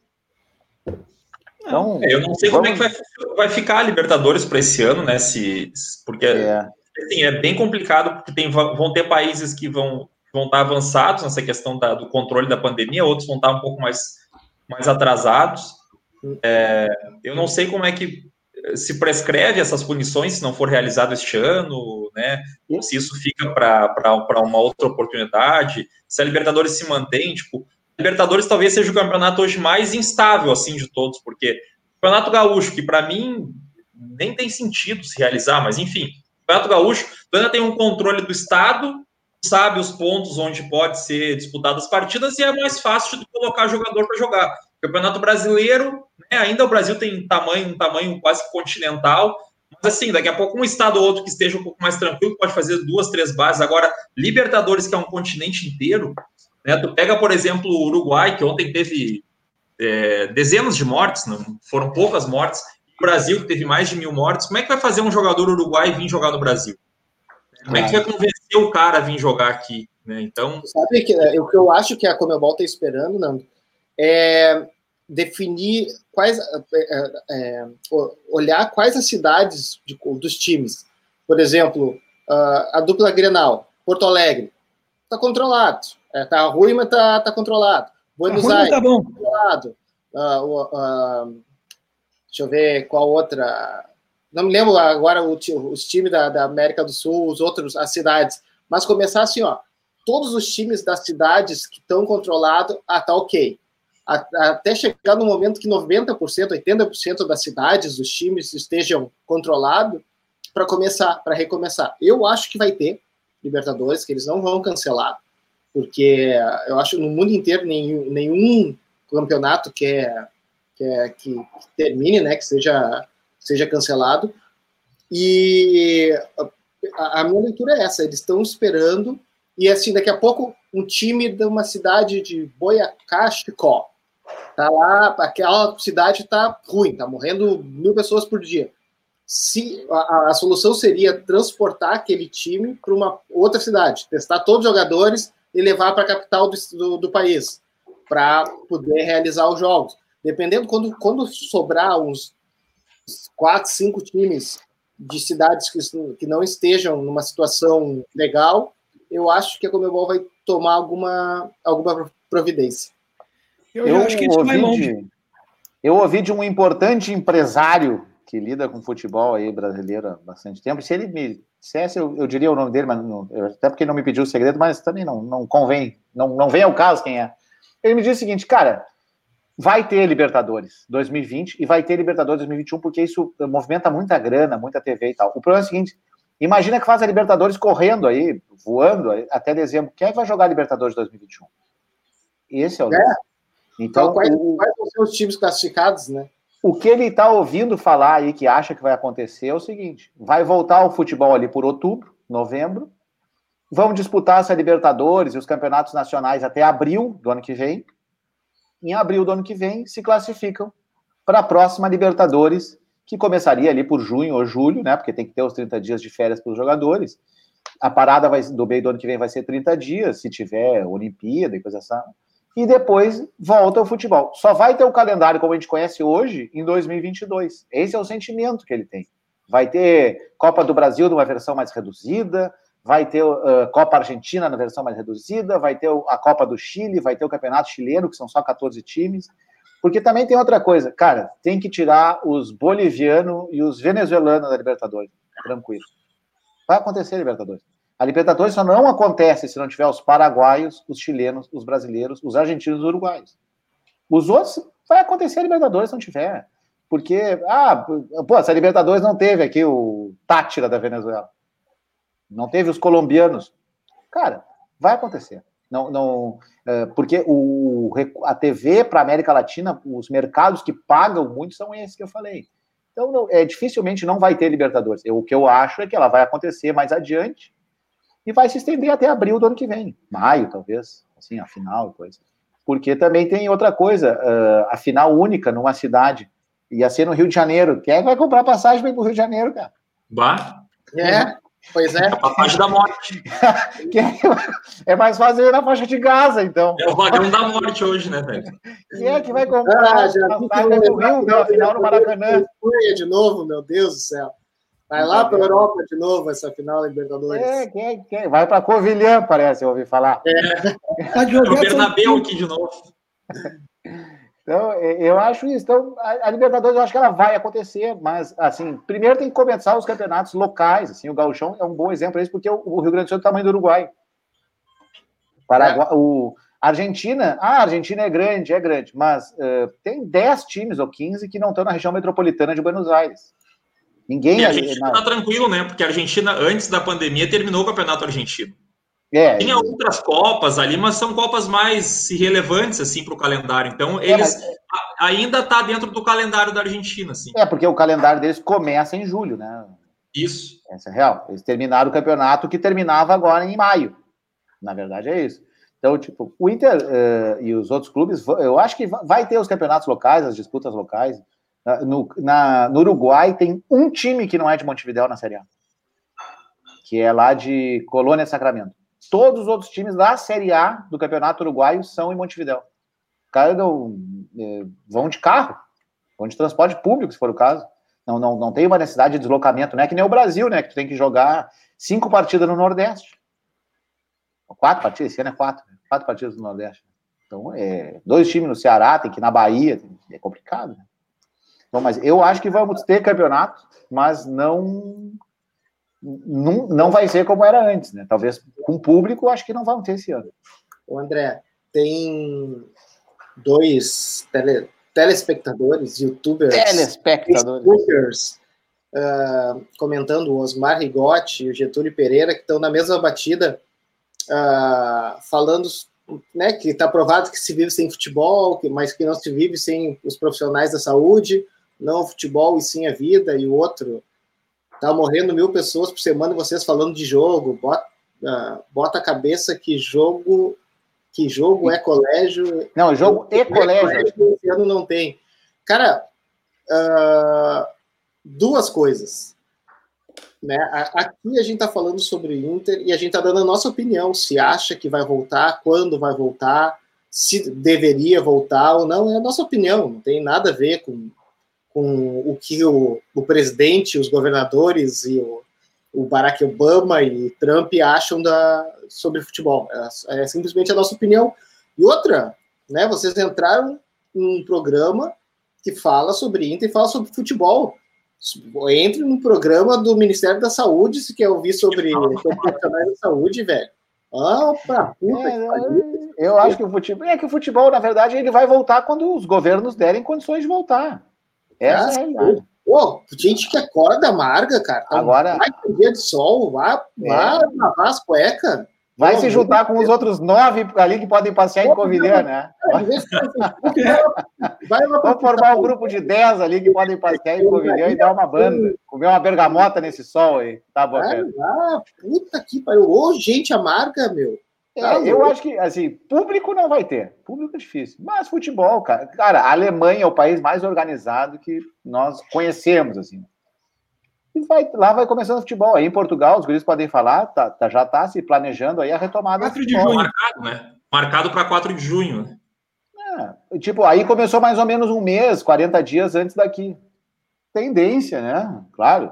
Então, é, eu não sei vamos... como é que vai, vai ficar a Libertadores para esse ano, né? Se, porque é. Assim, é bem complicado, porque tem, vão ter países que vão, vão estar avançados nessa questão da, do controle da pandemia, outros vão estar um pouco mais, mais atrasados. É, eu não sei como é que se prescreve essas punições se não for realizado este ano, né? Se isso fica para uma outra oportunidade, se a Libertadores se mantém, tipo, Libertadores talvez seja o campeonato hoje mais instável assim de todos, porque o Campeonato Gaúcho, que para mim nem tem sentido se realizar, mas enfim, Campeonato Gaúcho, tu ainda tem um controle do estado, sabe os pontos onde pode ser disputadas as partidas e é mais fácil de colocar jogador para jogar. Campeonato Brasileiro, né, ainda o Brasil tem tamanho, um tamanho quase continental, mas assim, daqui a pouco um estado ou outro que esteja um pouco mais tranquilo pode fazer duas, três bases. Agora, Libertadores, que é um continente inteiro, né? Tu pega, por exemplo, o Uruguai, que ontem teve é, dezenas de mortes, não foram poucas mortes, Brasil, que teve mais de mil mortes. Como é que vai fazer um jogador uruguai vir jogar no Brasil? Como é que vai convencer o cara a vir jogar aqui? Né? Então. Sabe que, é, o que eu acho que a Comebol está esperando, Nando, é definir quais. É, é, é olhar quais as cidades de, dos times. Por exemplo, a dupla Grenal, Porto Alegre, está controlado. É, tá ruim, mas tá, tá controlado. Buenos tá ruim, Aires, tá bom. controlado. Uh, uh, deixa eu ver qual outra. Não me lembro agora os times da, da América do Sul, os outros, as cidades. Mas começar assim, ó. Todos os times das cidades que estão controlados, ah, tá ok. Até chegar no momento que 90%, 80% das cidades, dos times estejam controlados, para começar, para recomeçar. Eu acho que vai ter Libertadores, que eles não vão cancelar porque eu acho no mundo inteiro nenhum, nenhum campeonato quer, quer que, que termine, né, que seja, seja cancelado. E a, a minha leitura é essa: eles estão esperando, e assim, daqui a pouco, um time de uma cidade de Boiacá-Chicó tá lá, aquela cidade tá ruim, tá morrendo mil pessoas por dia. Se a, a solução seria transportar aquele time para uma outra cidade, testar todos os jogadores e levar para a capital do, do, do país para poder realizar os jogos. Dependendo, quando, quando sobrar uns quatro, cinco times de cidades que, que não estejam numa situação legal, eu acho que a Comebol vai tomar alguma, alguma providência. Eu, eu acho que isso vai longe. De, eu ouvi de um importante empresário que lida com futebol aí brasileiro há bastante tempo. Se ele me dissesse, eu, eu diria o nome dele, mas não, até porque ele não me pediu o segredo, mas também não, não convém, não, não vem ao caso quem é. Ele me disse o seguinte, cara, vai ter Libertadores 2020 e vai ter Libertadores 2021, porque isso movimenta muita grana, muita TV e tal. O problema é o seguinte: imagina que faz a Libertadores correndo aí, voando aí, até dezembro. Quem é que vai jogar Libertadores 2021? Esse é o. É. Então, então quais, o, quais vão ser os times classificados, né? O que ele está ouvindo falar aí, que acha que vai acontecer, é o seguinte: vai voltar o futebol ali por outubro, novembro, vão disputar essa Libertadores e os campeonatos nacionais até abril do ano que vem. Em abril do ano que vem, se classificam para a próxima Libertadores, que começaria ali por junho ou julho, né? Porque tem que ter os 30 dias de férias para os jogadores. A parada vai, do meio do ano que vem vai ser 30 dias, se tiver Olimpíada e coisa assim e depois volta ao futebol. Só vai ter o calendário como a gente conhece hoje em 2022. Esse é o sentimento que ele tem. Vai ter Copa do Brasil numa versão mais reduzida, vai ter uh, Copa Argentina na versão mais reduzida, vai ter a Copa do Chile, vai ter o Campeonato Chileno, que são só 14 times. Porque também tem outra coisa, cara, tem que tirar os bolivianos e os venezuelanos da Libertadores. Tranquilo. Vai acontecer, Libertadores. A Libertadores só não acontece se não tiver os paraguaios, os chilenos, os brasileiros, os argentinos e os uruguaios. Os outros vai acontecer a Libertadores se não tiver. Porque, ah, pô, essa Libertadores não teve aqui o Tátira da Venezuela. Não teve os colombianos. Cara, vai acontecer. Não, não, é, porque o, a TV para a América Latina, os mercados que pagam muito são esses que eu falei. Então, não, é, dificilmente não vai ter Libertadores. Eu, o que eu acho é que ela vai acontecer mais adiante e vai se estender até abril do ano que vem, maio, talvez, assim, a final e coisa. Porque também tem outra coisa, uh, a final única numa cidade, ia ser no Rio de Janeiro. Quem é que vai comprar passagem para ir para o Rio de Janeiro, cara? Bah. É, pois é. A passagem da morte. É, é mais fácil ir na faixa de Gaza, então. É o vagão da morte hoje, né, velho? Quem é que vai comprar ah, já passagem do Rio, na final no Maracanã? De novo, meu Deus do céu. Vai lá para a Europa de novo, essa final da Libertadores. É, quem, quem? Vai para Covilhã, parece, eu ouvi falar. É. Tá o Bernabéu aqui de novo. Então, eu acho isso. Então, a, Libertadores, eu acho que ela vai acontecer, mas, assim, primeiro tem que começar os campeonatos locais. Assim, o Gauchão é um bom exemplo isso, porque o, Rio Grande do Sul é do tamanho do Uruguai. Paraguai, é. o Argentina, ah, a Argentina é grande, é grande, mas uh, tem 10 times ou 15 que não estão na região metropolitana de Buenos Aires. Ninguém. E a Argentina está tranquilo, né? Porque a Argentina, antes da pandemia, terminou o campeonato argentino. É, Tem outras Copas ali, mas são Copas mais irrelevantes, assim, para o calendário. Então, é, eles é, ainda tá dentro do calendário da Argentina, assim. É, porque o calendário deles começa em julho, né? Isso. Essa é real. Eles terminaram o campeonato que terminava agora em maio. Na verdade, é isso. Então, tipo, o Inter uh, e os outros clubes, eu acho que vai ter os campeonatos locais, as disputas locais. No, na, no Uruguai tem um time que não é de Montevideo na Série A, que é lá de Colônia Sacramento. Todos os outros times da Série A do Campeonato Uruguaio são em Montevideo. Cara, não, é, vão de carro, vão de transporte público, se for o caso. Não, não, não tem uma necessidade de deslocamento, né? Que nem o Brasil, né? Que tu tem que jogar cinco partidas no Nordeste. Quatro partidas, esse ano é quatro. Né? Quatro partidas no Nordeste. Então, é, dois times no Ceará, tem que ir na Bahia, é complicado, né? Bom, mas eu acho que vamos ter campeonato, mas não, não, não vai ser como era antes, né? Talvez com público, acho que não vamos ter esse ano. O André, tem dois tele, telespectadores, youtubers, telespectadores, uh, comentando o Osmar Rigotti e o Getúlio Pereira, que estão na mesma batida uh, falando né, que está provado que se vive sem futebol, mas que não se vive sem os profissionais da saúde, não o futebol e sim a vida, e o outro tá morrendo mil pessoas por semana e vocês falando de jogo, bota, uh, bota a cabeça que jogo que jogo é colégio. Não, jogo e colégio. colégio. Esse ano não tem. Cara, uh, duas coisas. Né? Aqui a gente está falando sobre Inter e a gente está dando a nossa opinião, se acha que vai voltar, quando vai voltar, se deveria voltar ou não, é a nossa opinião, não tem nada a ver com, com o que o, o presidente, os governadores e o, o Barack Obama e Trump acham da, sobre futebol. É, é, simplesmente a nossa opinião. E outra, né, vocês entraram num programa que fala sobre Inter e fala sobre futebol. Entre no programa do Ministério da Saúde, se quer ouvir sobre profissionais da saúde, velho. Ah, pra puta é, que Eu acho que o futebol. É que o futebol, na verdade, ele vai voltar quando os governos derem condições de voltar. Essa ah, é. Pô, gente que acorda amarga, cara. Tá Agora. Vai ter dia de sol, vai, é. vai lavar as cuecas. Vai Pô, se juntar com os outros nove ali que podem passear em Covilhã, né? Vai Vamos formar um grupo de dez ali que podem passear em Covilhã e dar uma banda. Comer uma bergamota nesse sol aí. Tá bom, é, ah, puta que pariu. Ô, gente amarga, meu. É, eu acho que, assim, público não vai ter. Público é difícil. Mas futebol, cara. Cara, a Alemanha é o país mais organizado que nós conhecemos, assim. E vai, lá vai começando o futebol. Aí em Portugal, os guris podem falar, tá, tá já está se planejando aí a retomada. 4 de junho. Marcado, né? Marcado para 4 de junho. É, tipo, aí começou mais ou menos um mês, 40 dias antes daqui. Tendência, né? Claro.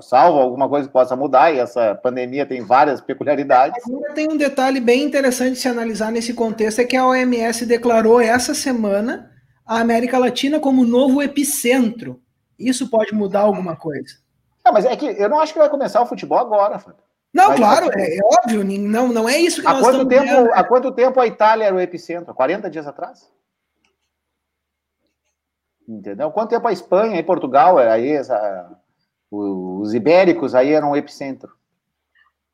Salvo alguma coisa que possa mudar, e essa pandemia tem várias peculiaridades. Agora tem um detalhe bem interessante de se analisar nesse contexto: é que a OMS declarou essa semana a América Latina como novo epicentro isso pode mudar alguma coisa? Não, mas é que eu não acho que vai começar o futebol agora, Fábio. Não, vai, claro, é, é, óbvio, não, não é isso que há nós quanto tempo, vendo. Há quanto tempo a Itália era o epicentro? 40 dias atrás? Entendeu? Quanto tempo a Espanha e Portugal, aí essa, os ibéricos aí eram o epicentro?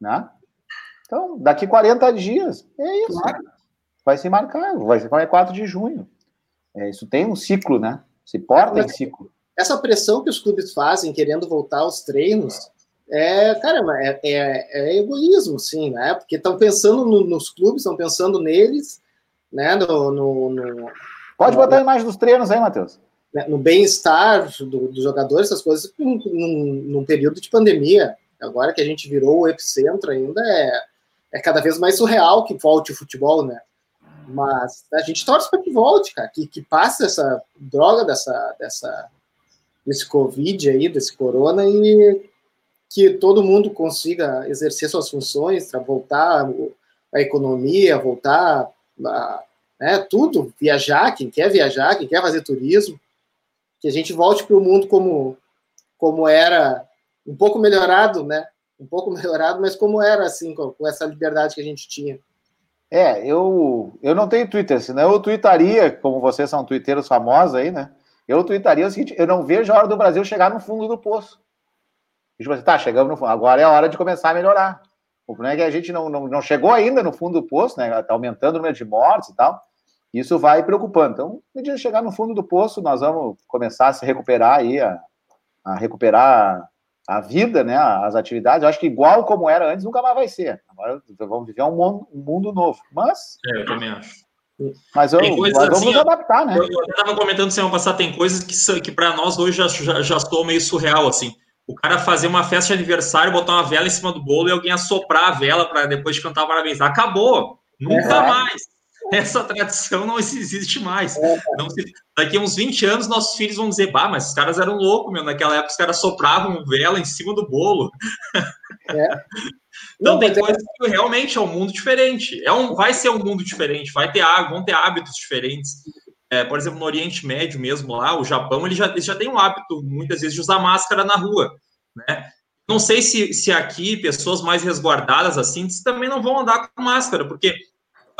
Né? Então, daqui 40 dias, é isso. Claro. Vai se marcar, vai ser 4 de junho. É, isso tem um ciclo, né? Se porta em ciclo essa pressão que os clubes fazem querendo voltar aos treinos é, caramba, é, é, é egoísmo, sim, né? Porque estão pensando no, nos clubes, estão pensando neles, né? No, no, no Pode botar a imagem dos treinos aí, Matheus. Né? No bem-estar do, dos jogadores, essas coisas, num, num, período de pandemia. Agora que a gente virou o epicentro ainda, é, é cada vez mais surreal que volte o futebol, né? Mas a gente torce para que volte, cara, que, que passe essa droga dessa, dessa desse Covid aí, desse corona, e que todo mundo consiga exercer suas funções, voltar a economia, voltar a, né, tudo, viajar, quem quer viajar, quem quer fazer turismo, que a gente volte para o mundo como, como era, um pouco melhorado, né? Um pouco melhorado, mas como era, assim, com, com essa liberdade que a gente tinha. É, eu, eu não tenho Twitter, senão eu tweetaria, como vocês são twitteiros famosos aí, né? Eu tuitaria o seguinte: eu não vejo a hora do Brasil chegar no fundo do poço. Tipo assim, tá, chegamos no fundo, agora é a hora de começar a melhorar. O problema é que a gente não, não, não chegou ainda no fundo do poço, né? Tá aumentando o número de mortes e tal. Isso vai preocupando. Então, no dia de chegar no fundo do poço, nós vamos começar a se recuperar aí, a, a recuperar a vida, né? As atividades. Eu acho que igual como era antes, nunca mais vai ser. Agora vamos viver um mundo, um mundo novo. Mas. É, eu também acho. Mas eu, vamos assim, nos adaptar, né? Eu estava comentando semana passada, tem coisas que, que para nós hoje já, já, já estou meio surreal, assim. O cara fazer uma festa de aniversário, botar uma vela em cima do bolo e alguém assoprar a vela para depois de cantar parabéns. Acabou! Nunca é. mais! Essa tradição não existe mais. É. Não se... Daqui a uns 20 anos, nossos filhos vão dizer, bah, mas os caras eram loucos, meu. Naquela época, os caras sopravam vela em cima do bolo. É. Então não, tem é coisas que realmente é um mundo diferente. É um, vai ser um mundo diferente, vai ter vão ter hábitos diferentes. É, por exemplo, no Oriente Médio mesmo lá, o Japão ele já, ele já tem um hábito muitas vezes de usar máscara na rua, né? Não sei se, se aqui pessoas mais resguardadas assim também não vão andar com máscara, porque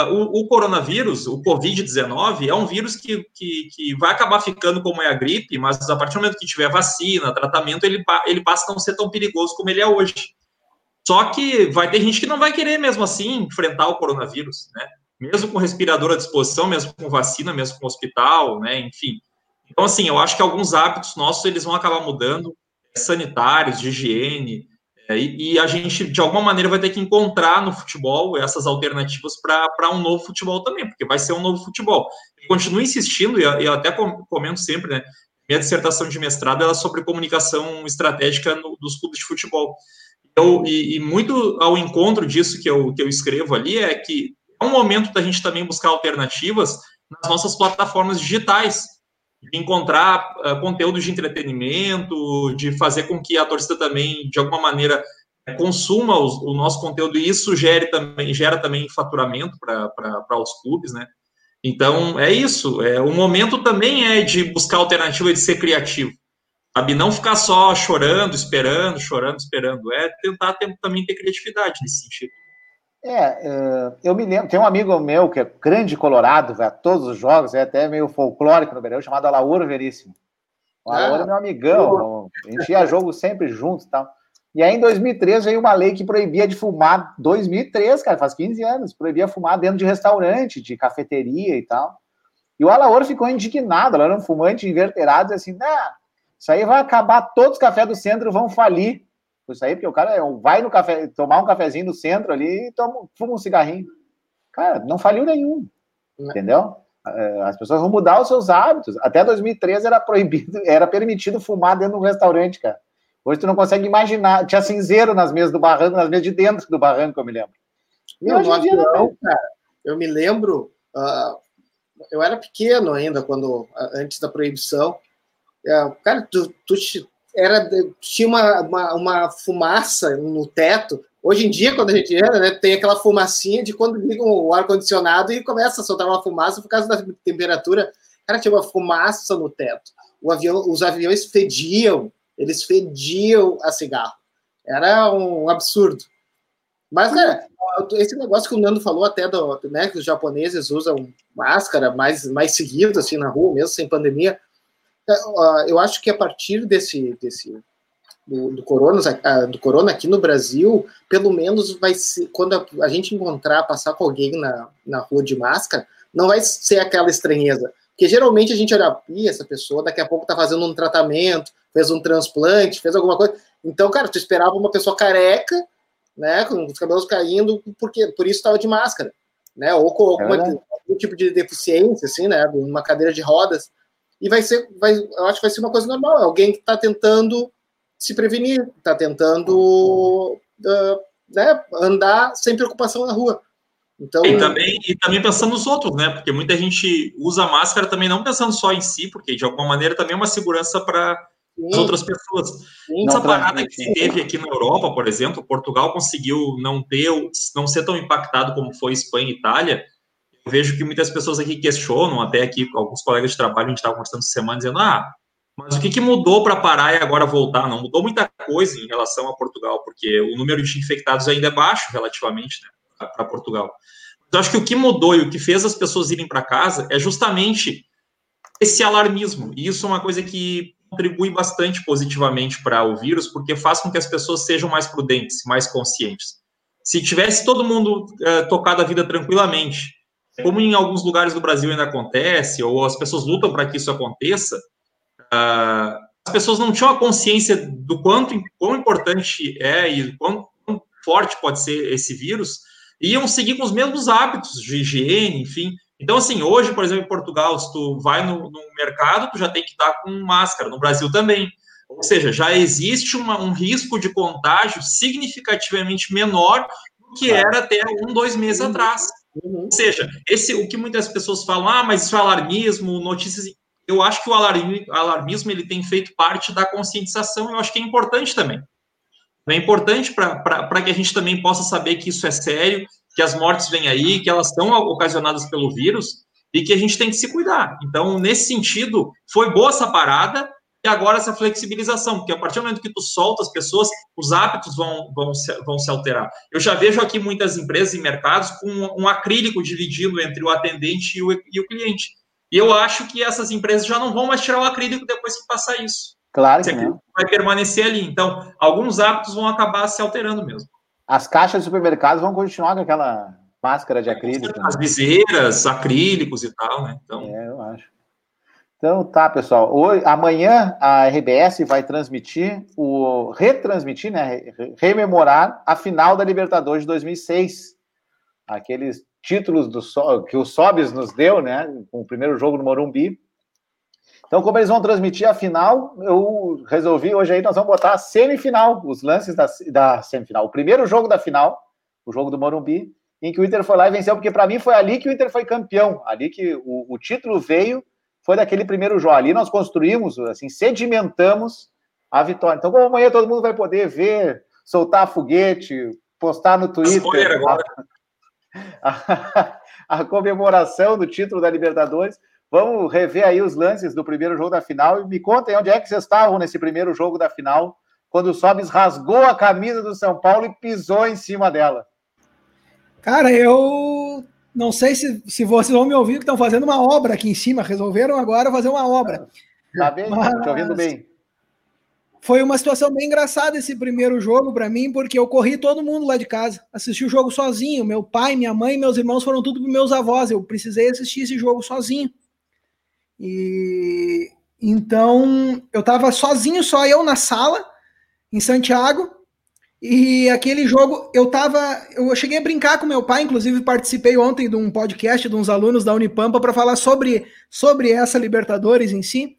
o, o coronavírus, o Covid-19, é um vírus que, que, que, vai acabar ficando como é a gripe, mas a partir do momento que tiver vacina, tratamento, ele, ele passa a não ser tão perigoso como ele é hoje. Só que vai ter gente que não vai querer mesmo assim enfrentar o coronavírus, né? Mesmo com respirador à disposição, mesmo com vacina, mesmo com hospital, né? Enfim. Então, assim, eu acho que alguns hábitos nossos eles vão acabar mudando, sanitários, de higiene, e, e, a gente, de alguma maneira, vai ter que encontrar no futebol essas alternativas para um novo futebol também, porque vai ser um novo futebol. Eu continuo insistindo, e eu, eu até comento sempre, né? Minha dissertação de mestrado é sobre comunicação estratégica no, dos clubes de futebol. Eu, e, e, muito ao encontro disso que eu, que eu escrevo ali é que é um momento da gente também buscar alternativas nas nossas plataformas digitais de encontrar uh, conteúdo de entretenimento, de fazer com que a torcida também, de alguma maneira, consuma os, o nosso conteúdo e isso gere também, gera também faturamento para os clubes, né? Então, é isso. É, o momento também é de buscar alternativa de ser criativo. Sabe? Não ficar só chorando, esperando, chorando, esperando. É tentar ter, também ter criatividade nesse sentido. É, é, eu me lembro, tem um amigo meu que é grande colorado, vai a todos os jogos, é até meio folclórico no Beirão, chamado Alauro Veríssimo. O Alauro ah, é meu amigão, a gente ia jogo sempre junto e tal. E aí, em 2003, veio uma lei que proibia de fumar. 2003, cara, faz 15 anos, proibia fumar dentro de restaurante, de cafeteria e tal. E o Alaor ficou indignado, ela era um fumante inverterado, assim, nah, isso aí vai acabar, todos os cafés do centro vão falir com isso aí, porque o cara é vai no café, tomar um cafezinho no centro ali e toma, fuma um cigarrinho. Cara, não faliu nenhum. Não. Entendeu? É, as pessoas vão mudar os seus hábitos. Até 2013 era proibido, era permitido fumar dentro de um restaurante, cara. Hoje tu não consegue imaginar. Tinha cinzeiro nas mesas do barranco, nas mesas de dentro do barranco, eu me lembro. Não, no avião, cara, eu me lembro, uh, eu era pequeno ainda, quando antes da proibição. Uh, cara, tu, tu, era tinha uma, uma, uma, fumaça no teto. Hoje em dia, quando a gente entra, né, tem aquela fumacinha de quando ligam o ar-condicionado e começa a soltar uma fumaça por causa da temperatura. Cara, tinha uma fumaça no teto. Avião, os aviões fediam, eles fediam a cigarro. Era um absurdo. Mas, cara, esse negócio que o Nando falou até do, né, que os japoneses usam máscara mais, mais seguido, assim, na rua, mesmo sem pandemia, eu acho que a partir desse, desse do, do, corona, do corona aqui no Brasil, pelo menos vai ser, quando a, a, gente encontrar, passar com alguém na, na rua de máscara, não vai ser aquela estranheza. Porque geralmente a gente olha, Ih, essa pessoa daqui a pouco tá fazendo um tratamento, fez um transplante, fez alguma coisa. Então, cara, tu esperava uma pessoa careca, né, com os cabelos caindo, porque por isso estava de máscara, né, ou com alguma, é algum tipo de deficiência, assim, né, uma cadeira de rodas e vai ser, vai, eu acho que vai ser uma coisa normal. É alguém que está tentando se prevenir, está tentando uh, né, andar sem preocupação na rua. Então, e também, e também pensando nos outros, né? Porque muita gente usa máscara também não pensando só em si, porque de alguma maneira também é uma segurança para as outras pessoas. Sim, Essa parada que se teve aqui na Europa, por exemplo, Portugal conseguiu não ter, não ser tão impactado como foi Espanha e Itália, vejo que muitas pessoas aqui questionam, até aqui alguns colegas de trabalho, a gente estava conversando essa semana, dizendo, ah, mas o que, que mudou para parar e agora voltar? Não mudou muita coisa em relação a Portugal, porque o número de infectados ainda é baixo relativamente né, para Portugal. Eu acho que o que mudou e o que fez as pessoas irem para casa é justamente esse alarmismo. E isso é uma coisa que contribui bastante positivamente para o vírus, porque faz com que as pessoas sejam mais prudentes, mais conscientes. Se tivesse todo mundo uh, tocado a vida tranquilamente, como em alguns lugares do Brasil ainda acontece, ou as pessoas lutam para que isso aconteça, uh, as pessoas não tinham a consciência do quanto quão importante é e quão, quão forte pode ser esse vírus, e iam seguir com os mesmos hábitos de higiene, enfim. Então, assim, hoje, por exemplo, em Portugal, se tu vai no, no mercado, tu já tem que estar com máscara, no Brasil também. Ou seja, já existe uma, um risco de contágio significativamente menor do que era até um, dois meses atrás. Uhum. Ou seja, esse, o que muitas pessoas falam, ah, mas isso é alarmismo, notícias. Eu acho que o alarmismo ele tem feito parte da conscientização, eu acho que é importante também. É importante para que a gente também possa saber que isso é sério, que as mortes vêm aí, que elas estão ocasionadas pelo vírus e que a gente tem que se cuidar. Então, nesse sentido, foi boa essa parada, e agora essa flexibilização, porque a partir do momento que tu solta as pessoas, os hábitos vão, vão, se, vão se alterar. Eu já vejo aqui muitas empresas e mercados com um, um acrílico dividido entre o atendente e o, e o, cliente. E eu acho que essas empresas já não vão mais tirar o acrílico depois que passar isso. Claro que não. Vai permanecer ali. Então, alguns hábitos vão acabar se alterando mesmo. As caixas de supermercados vão continuar com aquela máscara de acrílico. As viseiras, acrílicos e tal, né? Então... É, eu acho. Então tá, pessoal. Hoje, amanhã a RBS vai transmitir o retransmitir, né, rememorar a final da Libertadores de 2006. Aqueles títulos do que o Sobis nos deu, né, com o primeiro jogo no Morumbi. Então, como eles vão transmitir a final, eu resolvi hoje aí nós vamos botar a semifinal, os lances da, da semifinal, o primeiro jogo da final, o jogo do Morumbi, em que o Inter foi lá e venceu, porque para mim foi ali que o Inter foi campeão, ali que o, o título veio foi daquele primeiro jogo. Ali nós construímos, assim, sedimentamos a vitória. Então, como amanhã todo mundo vai poder ver, soltar foguete, postar no Twitter a, a, a, comemoração do título da Libertadores, vamos rever aí os lances do primeiro jogo da final e me contem onde é que vocês estavam nesse primeiro jogo da final, quando o Sobis rasgou a camisa do São Paulo e pisou em cima dela. Cara, eu não sei se, se vocês vão me ouvir que estão fazendo uma obra aqui em cima. Resolveram agora fazer uma obra. Tá bem? Mas... Tá te ouvindo bem. Foi uma situação bem engraçada esse primeiro jogo para mim, porque eu corri todo mundo lá de casa. Assisti o jogo sozinho. Meu pai, minha mãe, meus irmãos foram tudo para meus avós. Eu precisei assistir esse jogo sozinho. E então eu estava sozinho, só eu na sala, em Santiago. E aquele jogo, eu tava. Eu cheguei a brincar com meu pai, inclusive participei ontem de um podcast de uns alunos da Unipampa para falar sobre, sobre essa Libertadores em si.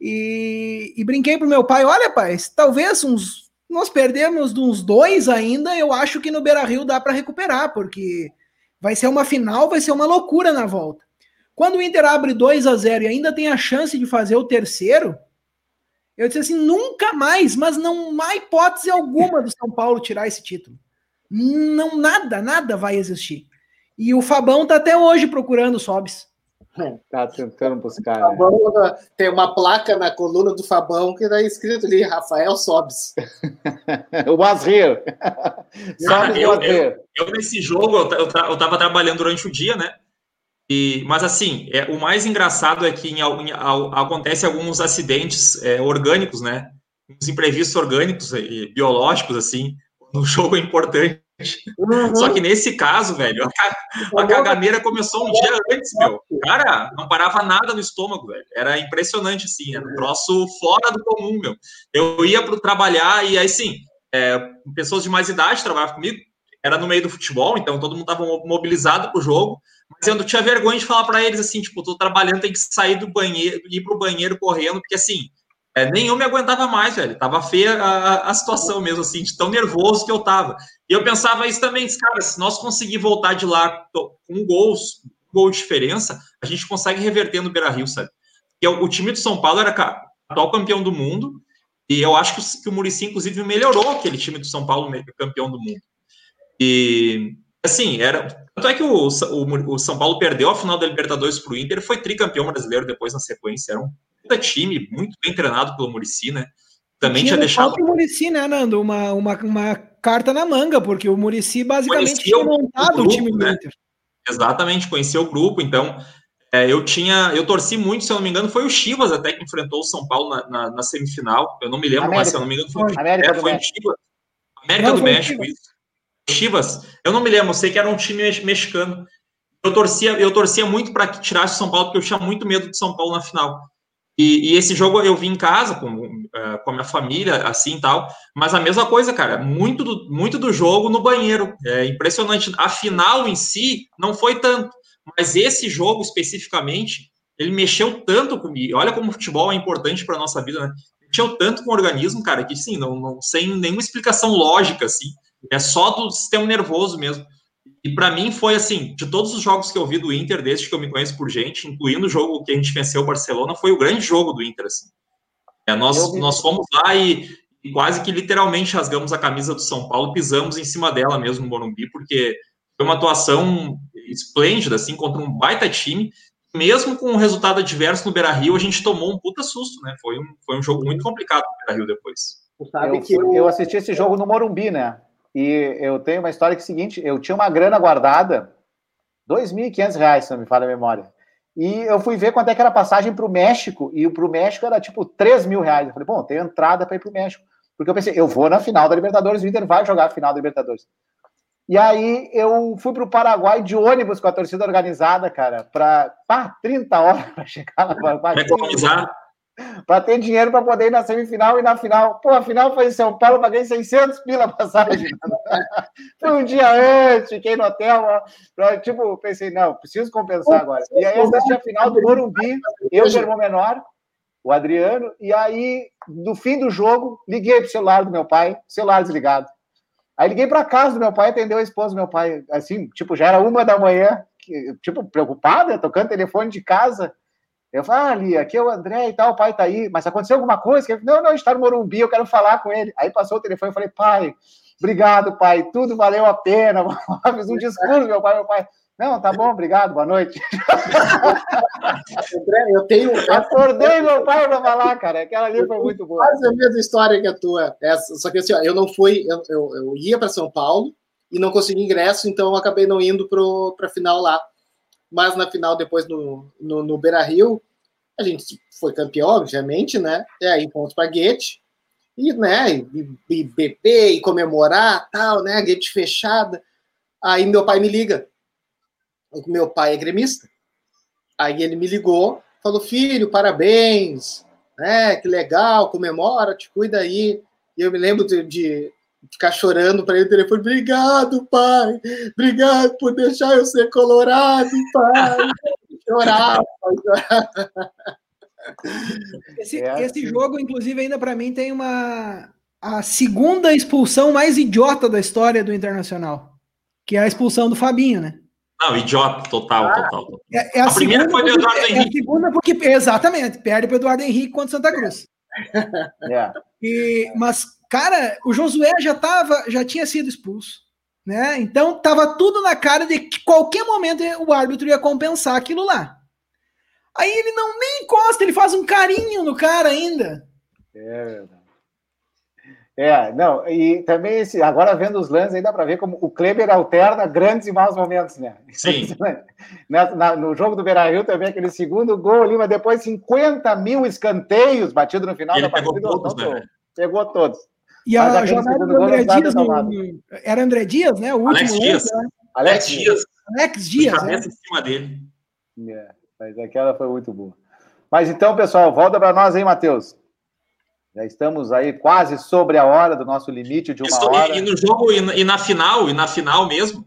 E, e brinquei pro meu pai: olha, pai, talvez uns. Nós perdemos de uns dois ainda, eu acho que no Beira Rio dá para recuperar, porque vai ser uma final, vai ser uma loucura na volta. Quando o Inter abre 2 a 0 e ainda tem a chance de fazer o terceiro, eu disse assim, nunca mais, mas não há hipótese alguma do São Paulo tirar esse título. Não, nada, nada vai existir. E o Fabão tá até hoje procurando Sobs. Tá tentando buscar. Né? tem uma placa na coluna do Fabão que tá escrito ali, Rafael Sobs. o Mazrir. eu, eu, eu, nesse jogo, eu, eu, eu tava trabalhando durante o dia, né? E, mas assim, é, o mais engraçado é que em, em, acontece alguns acidentes é, orgânicos, né? Uns imprevistos orgânicos e biológicos, assim, no jogo é importante. Uhum. Só que nesse caso, velho, a, a caganeira começou um dia antes, meu. Cara, não parava nada no estômago, velho. Era impressionante, assim, era um troço fora do comum, meu. Eu ia para trabalhar e aí, sim, é, pessoas de mais idade trabalhavam comigo, era no meio do futebol, então todo mundo estava mobilizado para o jogo. Mas eu tinha vergonha de falar para eles assim, tipo, tô trabalhando, tem que sair do banheiro, ir pro banheiro correndo, porque assim, é, nem eu me aguentava mais, velho. Tava feia a, a situação mesmo, assim, de tão nervoso que eu tava. E eu pensava isso também, cara, se nós conseguir voltar de lá com gols, gol de diferença, a gente consegue reverter no Beira Rio, sabe? Porque o, o time do São Paulo era atual campeão do mundo, e eu acho que, que o Murici, inclusive, melhorou aquele time do São Paulo campeão do mundo. E assim, era tanto é que o, o, o, São Paulo perdeu a final da Libertadores para o Inter, foi tricampeão brasileiro depois na sequência. Era um puta time, muito bem treinado pelo Murici, né? Também tinha, tinha deixado. O Murici, né, Nando? Uma, uma, uma carta na manga, porque o Murici basicamente conhecia tinha montado o, grupo, o time do né? Inter. Exatamente, conheceu o grupo, então. É, eu tinha, eu torci muito, se eu não me engano, foi o Chivas até que enfrentou o São Paulo na, na, na semifinal. Eu não me lembro, América. mas se eu não me engano, foi, América é, foi o Chivas. América não, do México, isso. Chivas, eu não me lembro, eu sei que era um time mexicano. Eu torcia, eu torcia muito para que tirasse o São Paulo, porque eu tinha muito medo de São Paulo na final. E, e esse jogo eu vi em casa com, uh, com a minha família, assim tal. Mas a mesma coisa, cara, muito do, muito do jogo no banheiro. É impressionante. A final em si não foi tanto, mas esse jogo especificamente, ele mexeu tanto comigo. Olha como o futebol é importante para nossa vida, né? Mexeu tanto com o organismo, cara, que sim, não, não sem nenhuma explicação lógica, assim. É só do sistema nervoso mesmo. E para mim foi assim, de todos os jogos que eu vi do Inter, desde que eu me conheço por gente, incluindo o jogo que a gente venceu o Barcelona, foi o grande jogo do Inter. Assim. É, nós, nós fomos lá e, e, quase que literalmente rasgamos a camisa do São Paulo, pisamos em cima dela mesmo no Morumbi, porque foi uma atuação esplêndida, assim, contra um baita time. Mesmo com um resultado adverso no Beira Rio, a gente tomou um puta susto, né? Foi um, foi um jogo muito complicado no Beira Rio depois. Eu, eu assisti esse jogo no Morumbi, né? E eu tenho uma história que é a seguinte: eu tinha uma grana guardada, R$ 2.500, se não me falha a memória. E eu fui ver quanto é que era a passagem para o México, e para o México era tipo 3 mil reais. Eu falei, bom, tenho entrada para ir para o México. Porque eu pensei, eu vou na final da Libertadores, o Inter vai jogar a final da Libertadores. E aí eu fui para o Paraguai de ônibus com a torcida organizada, cara, para 30 horas para chegar lá. Para economizar. Para ter dinheiro para poder ir na semifinal e na final. Pô, a final foi em São Paulo, paguei 600 pila passagem. foi um dia antes, fiquei no hotel. Tipo, pensei, não, preciso compensar agora. E aí assisti a final do Morumbi, eu, meu irmão menor, o Adriano, e aí, no fim do jogo, liguei pro celular do meu pai, celular desligado. Aí liguei para casa do meu pai, atendeu a esposa do meu pai, assim, tipo, já era uma da manhã, tipo, preocupada, tocando telefone de casa. Eu falei, ah, ali, aqui é o André e tal, o pai tá aí, mas aconteceu alguma coisa? Ele, não, não, está no Morumbi, eu quero falar com ele. Aí passou o telefone, eu falei, pai, obrigado, pai, tudo valeu a pena. Fiz um discurso, meu pai, meu pai. Não, tá bom, obrigado, boa noite. André, eu tenho. Acordei meu pai para falar, cara. Aquela ali foi muito boa. Quase a mesma história que a tua. Essa, só que assim, ó, eu não fui, eu, eu, eu ia para São Paulo e não consegui ingresso, então eu acabei não indo para a final lá. Mas na final, depois no, no, no Beira Rio, a gente foi campeão, obviamente, né? E aí fomos para Guete, e, né, e, e beber e comemorar, tal, né? Guete fechada. Aí meu pai me liga meu pai é gremista. Aí ele me ligou, falou: Filho, parabéns, né? Que legal, comemora, te cuida aí. E eu me lembro de, de ficar chorando para ele no telefone: Obrigado, pai, obrigado por deixar eu ser colorado, pai. Chorar, pai. Esse, é assim. esse jogo, inclusive, ainda para mim tem uma a segunda expulsão mais idiota da história do Internacional, que é a expulsão do Fabinho, né? Não, idiota, total, ah, total. É, é a, a primeira foi do Eduardo Henrique. É a segunda porque, exatamente, perde para o Eduardo Henrique contra Santa Cruz. É. E, mas, cara, o Josué já tava, já tinha sido expulso. Né? Então tava tudo na cara de que qualquer momento o árbitro ia compensar aquilo lá. Aí ele não nem encosta, ele faz um carinho no cara ainda. É verdade. É, não, e também esse, agora vendo os lances aí dá para ver como o Kleber alterna grandes e maus momentos, né? Sim. Na, na, no jogo do Beira Rio também, aquele segundo gol ali, mas depois 50 mil escanteios batido no final da partida. Pegou todos, né? Pegou todos. E a jogada do André Dias no, era André Dias, né? O Alex último Dias. Né? Alex Dias. Alex Dias. Cabeça né? em cima dele. É, mas aquela foi muito boa. Mas então, pessoal, volta para nós aí, Matheus. Já estamos aí quase sobre a hora do nosso limite de uma Estou, hora. E, no jogo, e na, e na, final, e na final mesmo,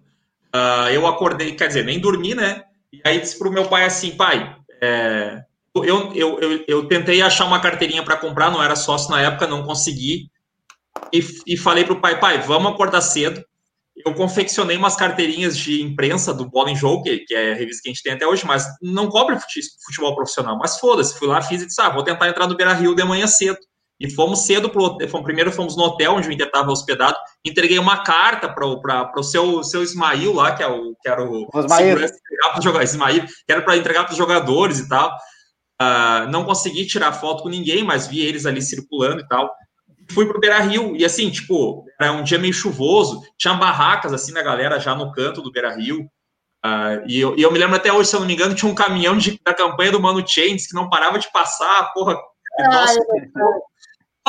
uh, eu acordei, quer dizer, nem dormi, né? E aí disse para o meu pai assim, pai, é, eu, eu, eu, eu, tentei achar uma carteirinha para comprar, não era sócio na época, não consegui. E, e falei para o pai, pai, vamos acordar cedo. Eu confeccionei umas carteirinhas de imprensa do Bola em Jogo, que, que é a revista que a gente tem até hoje, mas não cobre futebol profissional. Mas foda-se, fui lá, fiz e disse, ah, vou tentar entrar no Beira Rio de manhã cedo. E fomos cedo pro hotel. Primeiro fomos no hotel onde o Inter estava hospedado. Entreguei uma carta para o seu, seu Ismail lá, que, é o, que era o, o Ismail. Ismail, que era para entregar para os jogadores e tal. Uh, não consegui tirar foto com ninguém, mas vi eles ali circulando e tal. Fui pro Beira Rio, e assim, tipo, era um dia meio chuvoso, tinha barracas assim na galera já no canto do Beira Rio. Uh, e, eu, e, eu, me lembro até hoje, se eu não me engano, tinha um caminhão de, da campanha do Mano Chains que não parava de passar, porra. Nossa,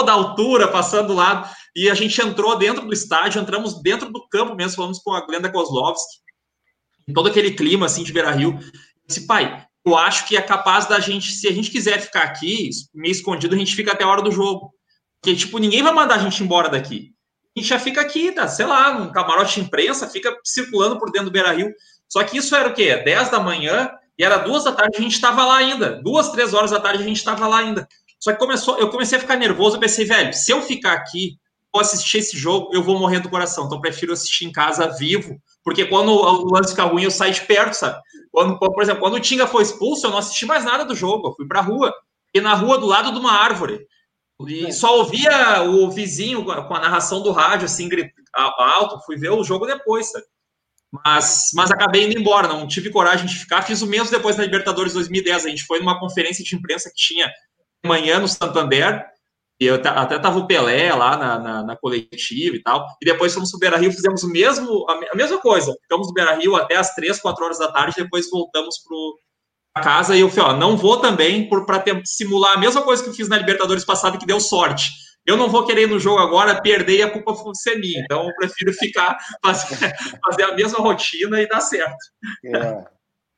da altura, passando do lado, e a gente entrou dentro do estádio, entramos dentro do campo mesmo, falamos com a Glenda Kozlovski, em todo aquele clima, assim, de Beira-Rio, disse, pai, eu acho que é capaz da gente, se a gente quiser ficar aqui, meio escondido, a gente fica até a hora do jogo, porque, tipo, ninguém vai mandar a gente embora daqui, a gente já fica aqui, tá, sei lá, num camarote de imprensa, fica circulando por dentro do Beira-Rio, só que isso era o quê? 10 da manhã, e era duas da tarde, a gente estava lá ainda, duas, três horas da tarde, a gente estava lá ainda, só que começou, eu comecei a ficar nervoso, eu pensei, velho, se eu ficar aqui, vou assistir esse jogo, eu vou morrer do coração. Então, prefiro assistir em casa vivo, porque quando o lance fica ruim, eu saio de perto, sabe? Quando, por exemplo, quando o Tinga foi expulso, eu não assisti mais nada do jogo, eu fui pra rua, e na rua do lado de uma árvore. E é. só ouvia o vizinho com a narração do rádio, assim, alto, fui ver o jogo depois, sabe? Mas, mas acabei indo embora, não tive coragem de ficar. Fiz o mesmo depois da Libertadores 2010. A gente foi numa conferência de imprensa que tinha manhã no Santander, e eu até tava o Pelé lá na, na, na, coletiva e tal, e depois fomos pro Beira-Rio, fizemos o mesmo, a, mesma coisa, ficamos no Beira-Rio até as três, quatro horas da tarde, depois voltamos pro casa, e eu falei, ó, não vou também para simular a mesma coisa que eu fiz na Libertadores passada, que deu sorte, eu não vou querer ir no jogo agora, perder e a culpa ser minha. Então, eu prefiro ficar, fazer, fazer a mesma rotina e dar certo. É.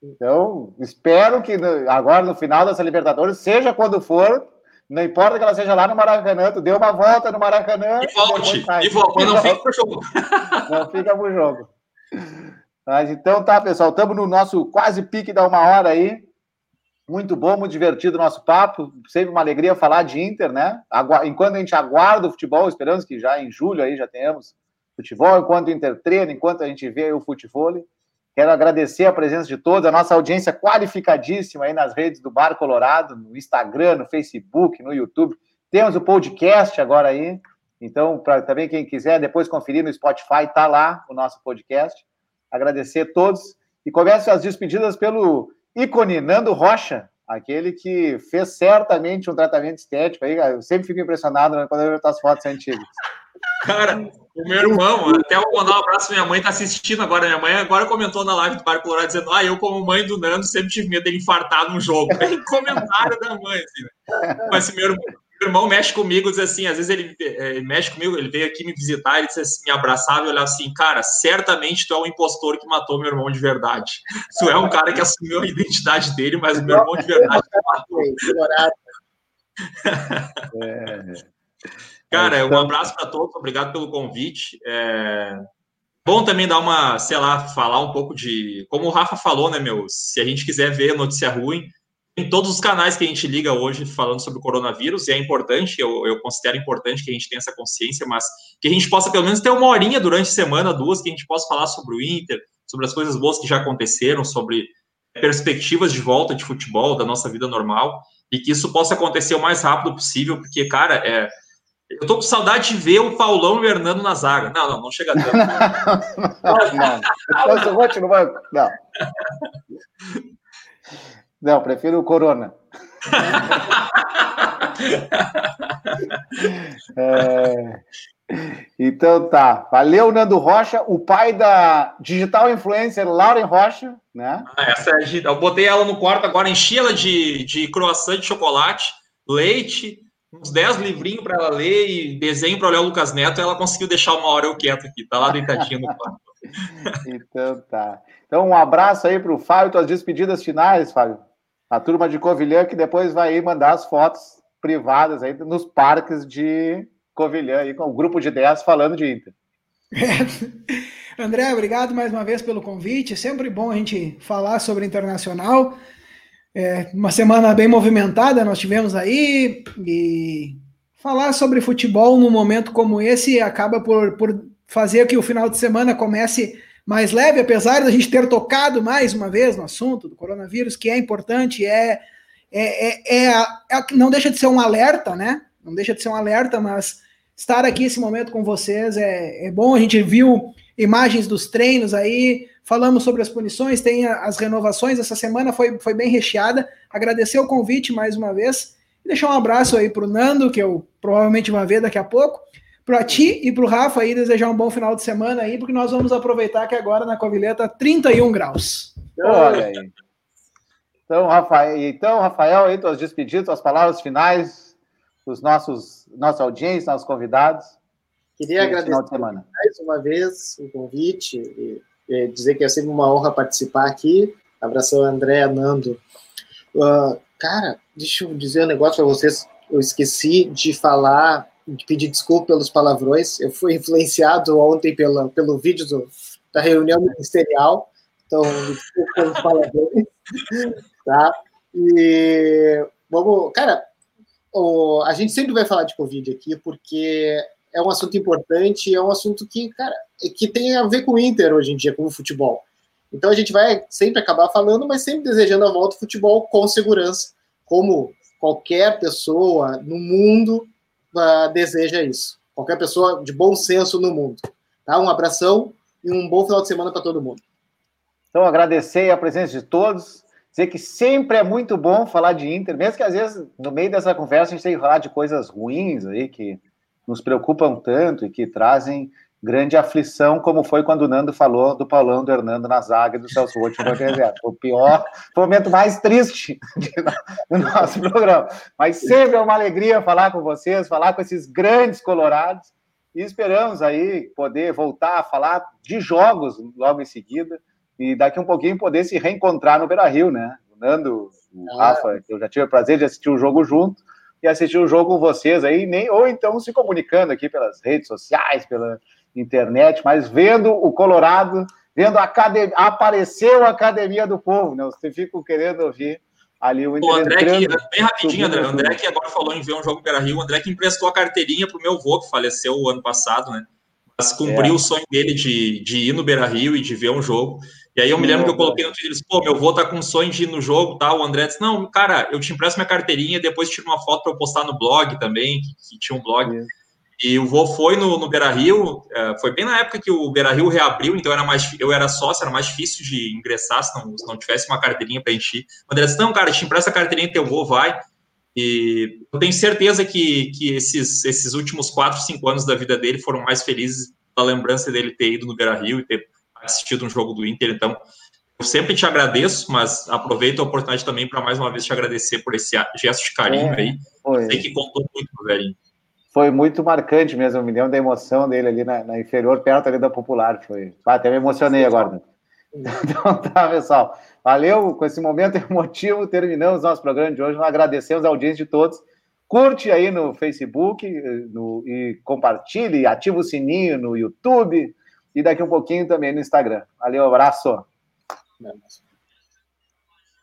Então, espero que agora, no final dessa Libertadores, seja quando for, não importa que ela seja lá no Maracanã, tu deu uma volta no Maracanã. E volte, e volte, não fica pro jogo. Não fica pro jogo. Mas então tá, pessoal, estamos no nosso quase pique da uma hora aí. Muito bom, muito divertido o nosso papo. Sempre uma alegria falar de Inter, né? Enquanto a gente aguarda o futebol, esperamos que já em julho aí já tenhamos futebol, enquanto o Inter treina, enquanto a gente vê o futebol. Quero agradecer a presença de todos, a nossa audiência qualificadíssima aí nas redes do Bar Colorado, no Instagram, no Facebook, no YouTube. Temos o podcast agora aí. Então, para também quem quiser depois conferir no Spotify, tá lá o nosso podcast. Agradecer a todos e começo as despedidas pelo ícone Nando Rocha, aquele que fez certamente um tratamento estético aí. Eu sempre fico impressionado né, quando eu vejo as fotos antigas. Cara, o meu irmão, até vou mandar um abraço, minha mãe tá assistindo agora. Minha mãe agora comentou na live do Barco Colorado dizendo: Ah, eu, como mãe do Nando, sempre tive medo dele infartar num jogo. Tem comentário da mãe, assim. Né? Mas meu irmão, meu irmão mexe comigo, diz assim: às vezes ele, é, mexe comigo, ele veio aqui me visitar, ele assim, me abraçava e olhava assim: Cara, certamente tu é o impostor que matou meu irmão de verdade. Tu é um cara que assumiu a identidade dele, mas o meu irmão de verdade matou. É. Cara, um abraço para todos, obrigado pelo convite. É... Bom também dar uma, sei lá, falar um pouco de. Como o Rafa falou, né, meu? Se a gente quiser ver notícia ruim, em todos os canais que a gente liga hoje falando sobre o coronavírus, e é importante, eu, eu considero importante que a gente tenha essa consciência, mas que a gente possa pelo menos ter uma horinha durante a semana, duas, que a gente possa falar sobre o Inter, sobre as coisas boas que já aconteceram, sobre perspectivas de volta de futebol, da nossa vida normal, e que isso possa acontecer o mais rápido possível, porque, cara, é eu tô com saudade de ver o Paulão e o Hernando na zaga. Não, não, não chega tanto. não, não. Depois no banco. Não. Não, prefiro o Corona. é... Então tá. Valeu, Nando Rocha, o pai da digital influencer Lauren Rocha, né? Ah, essa é, eu botei ela no quarto agora, enchi ela de, de croissant de chocolate, leite, uns 10 livrinhos para ela ler e desenho para olhar o Lucas Neto, ela conseguiu deixar uma hora eu quieto aqui, tá lá deitadinho no quarto. então tá. Então um abraço aí para o Fábio, tuas despedidas finais, Fábio. A turma de Covilhã que depois vai mandar as fotos privadas aí nos parques de Covilhã aí com o grupo de 10 falando de Inter. É. André, obrigado mais uma vez pelo convite. É sempre bom a gente falar sobre internacional. É uma semana bem movimentada nós tivemos aí e falar sobre futebol num momento como esse acaba por, por fazer que o final de semana comece mais leve, apesar da gente ter tocado mais uma vez no assunto do coronavírus, que é importante, é, é, é, é, é não deixa de ser um alerta, né? Não deixa de ser um alerta, mas estar aqui esse momento com vocês é, é bom. A gente viu imagens dos treinos aí, falamos sobre as punições, tem as renovações. Essa semana foi, foi bem recheada. Agradecer o convite mais uma vez e deixar um abraço aí para o Nando, que eu provavelmente vou ver daqui a pouco. Para ti e para o Rafa aí, desejar um bom final de semana aí, porque nós vamos aproveitar que agora na Covilheta 31 graus. Olha aí. Então, Rafael, então, Rafael, aí, tuas despedidas, tuas palavras finais, os nossos, nossa audiência, nossos convidados. Queria agradecer mais uma vez o convite e, e, dizer que é sempre uma honra participar aqui. Abração, André, Nando. Uh, cara, deixa eu dizer um negócio para vocês. Eu esqueci de falar, de pedir desculpa pelos palavrões. Eu fui influenciado ontem pela, pelo vídeo do, da reunião ministerial. Então, desculpa pelos palavrões. tá? E vamos, cara, o, a gente sempre vai falar de Covid aqui, porque é um assunto importante, é um assunto que, cara, que tem a ver com o Inter hoje em dia, com o futebol. Então a gente vai sempre acabar falando, mas sempre desejando a volta do futebol com segurança, como qualquer pessoa no mundo uh, deseja isso. Qualquer pessoa de bom senso no mundo. Tá? Um abração e um bom final de semana para todo mundo. Então, agradecer a presença de todos, dizer que sempre é muito bom falar de Inter, mesmo que às vezes no meio dessa conversa a gente tenha que falar de coisas ruins aí, que nos preocupam tanto e que trazem grande aflição, como foi quando o Nando falou do Paulão, do Hernando na zaga e do Celso Roth no reserva. O pior, o momento mais triste do nosso programa. Mas sempre é uma alegria falar com vocês, falar com esses grandes colorados. E esperamos aí poder voltar a falar de jogos logo em seguida. E daqui um pouquinho poder se reencontrar no Beira Rio, né? O Nando, o ah. Rafa, eu já tive o prazer de assistir o jogo junto e assistir o jogo com vocês aí, nem, ou então se comunicando aqui pelas redes sociais, pela, internet, mas vendo o Colorado, vendo a academia, apareceu a Academia do Povo, né? Você fica querendo ouvir ali o Inter. O André, que, bem rapidinho, André, André que agora falou em ver um jogo Beira Rio, o André que emprestou a carteirinha para o meu avô, que faleceu o ano passado, né? Mas cumpriu é. o sonho dele de, de ir no Beira Rio e de ver um jogo. E aí eu me lembro que eu coloquei no Twitter, disse, pô, meu avô tá com sonho de ir no jogo, tá? O André disse, não, cara, eu te empresto minha carteirinha, depois tiro uma foto para eu postar no blog também, que, que tinha um blog. É. E o vô foi no, no Beira Rio, é, foi bem na época que o Beira Rio reabriu, então era mais, eu era sócio, era mais difícil de ingressar se não, se não tivesse uma carteirinha para encher. O André disse: Não, cara, te empresta a carteirinha, teu vô vai. E eu tenho certeza que, que esses, esses últimos quatro, cinco anos da vida dele foram mais felizes pela lembrança dele ter ido no Beira Rio e ter assistido um jogo do Inter. Então, eu sempre te agradeço, mas aproveito a oportunidade também para mais uma vez te agradecer por esse gesto de carinho é, aí. Foi. Sei que contou muito, meu velhinho foi muito marcante mesmo, me deu da emoção dele ali na, na, inferior, perto ali da popular. Foi. Ah, até me emocionei agora. Então tá, pessoal. Valeu com esse momento emotivo. Terminamos nosso programa de hoje. Nós agradecemos a audiência de todos. Curte aí no Facebook no, e compartilhe, ativa o sininho no YouTube e daqui um pouquinho também no Instagram. Valeu, abraço.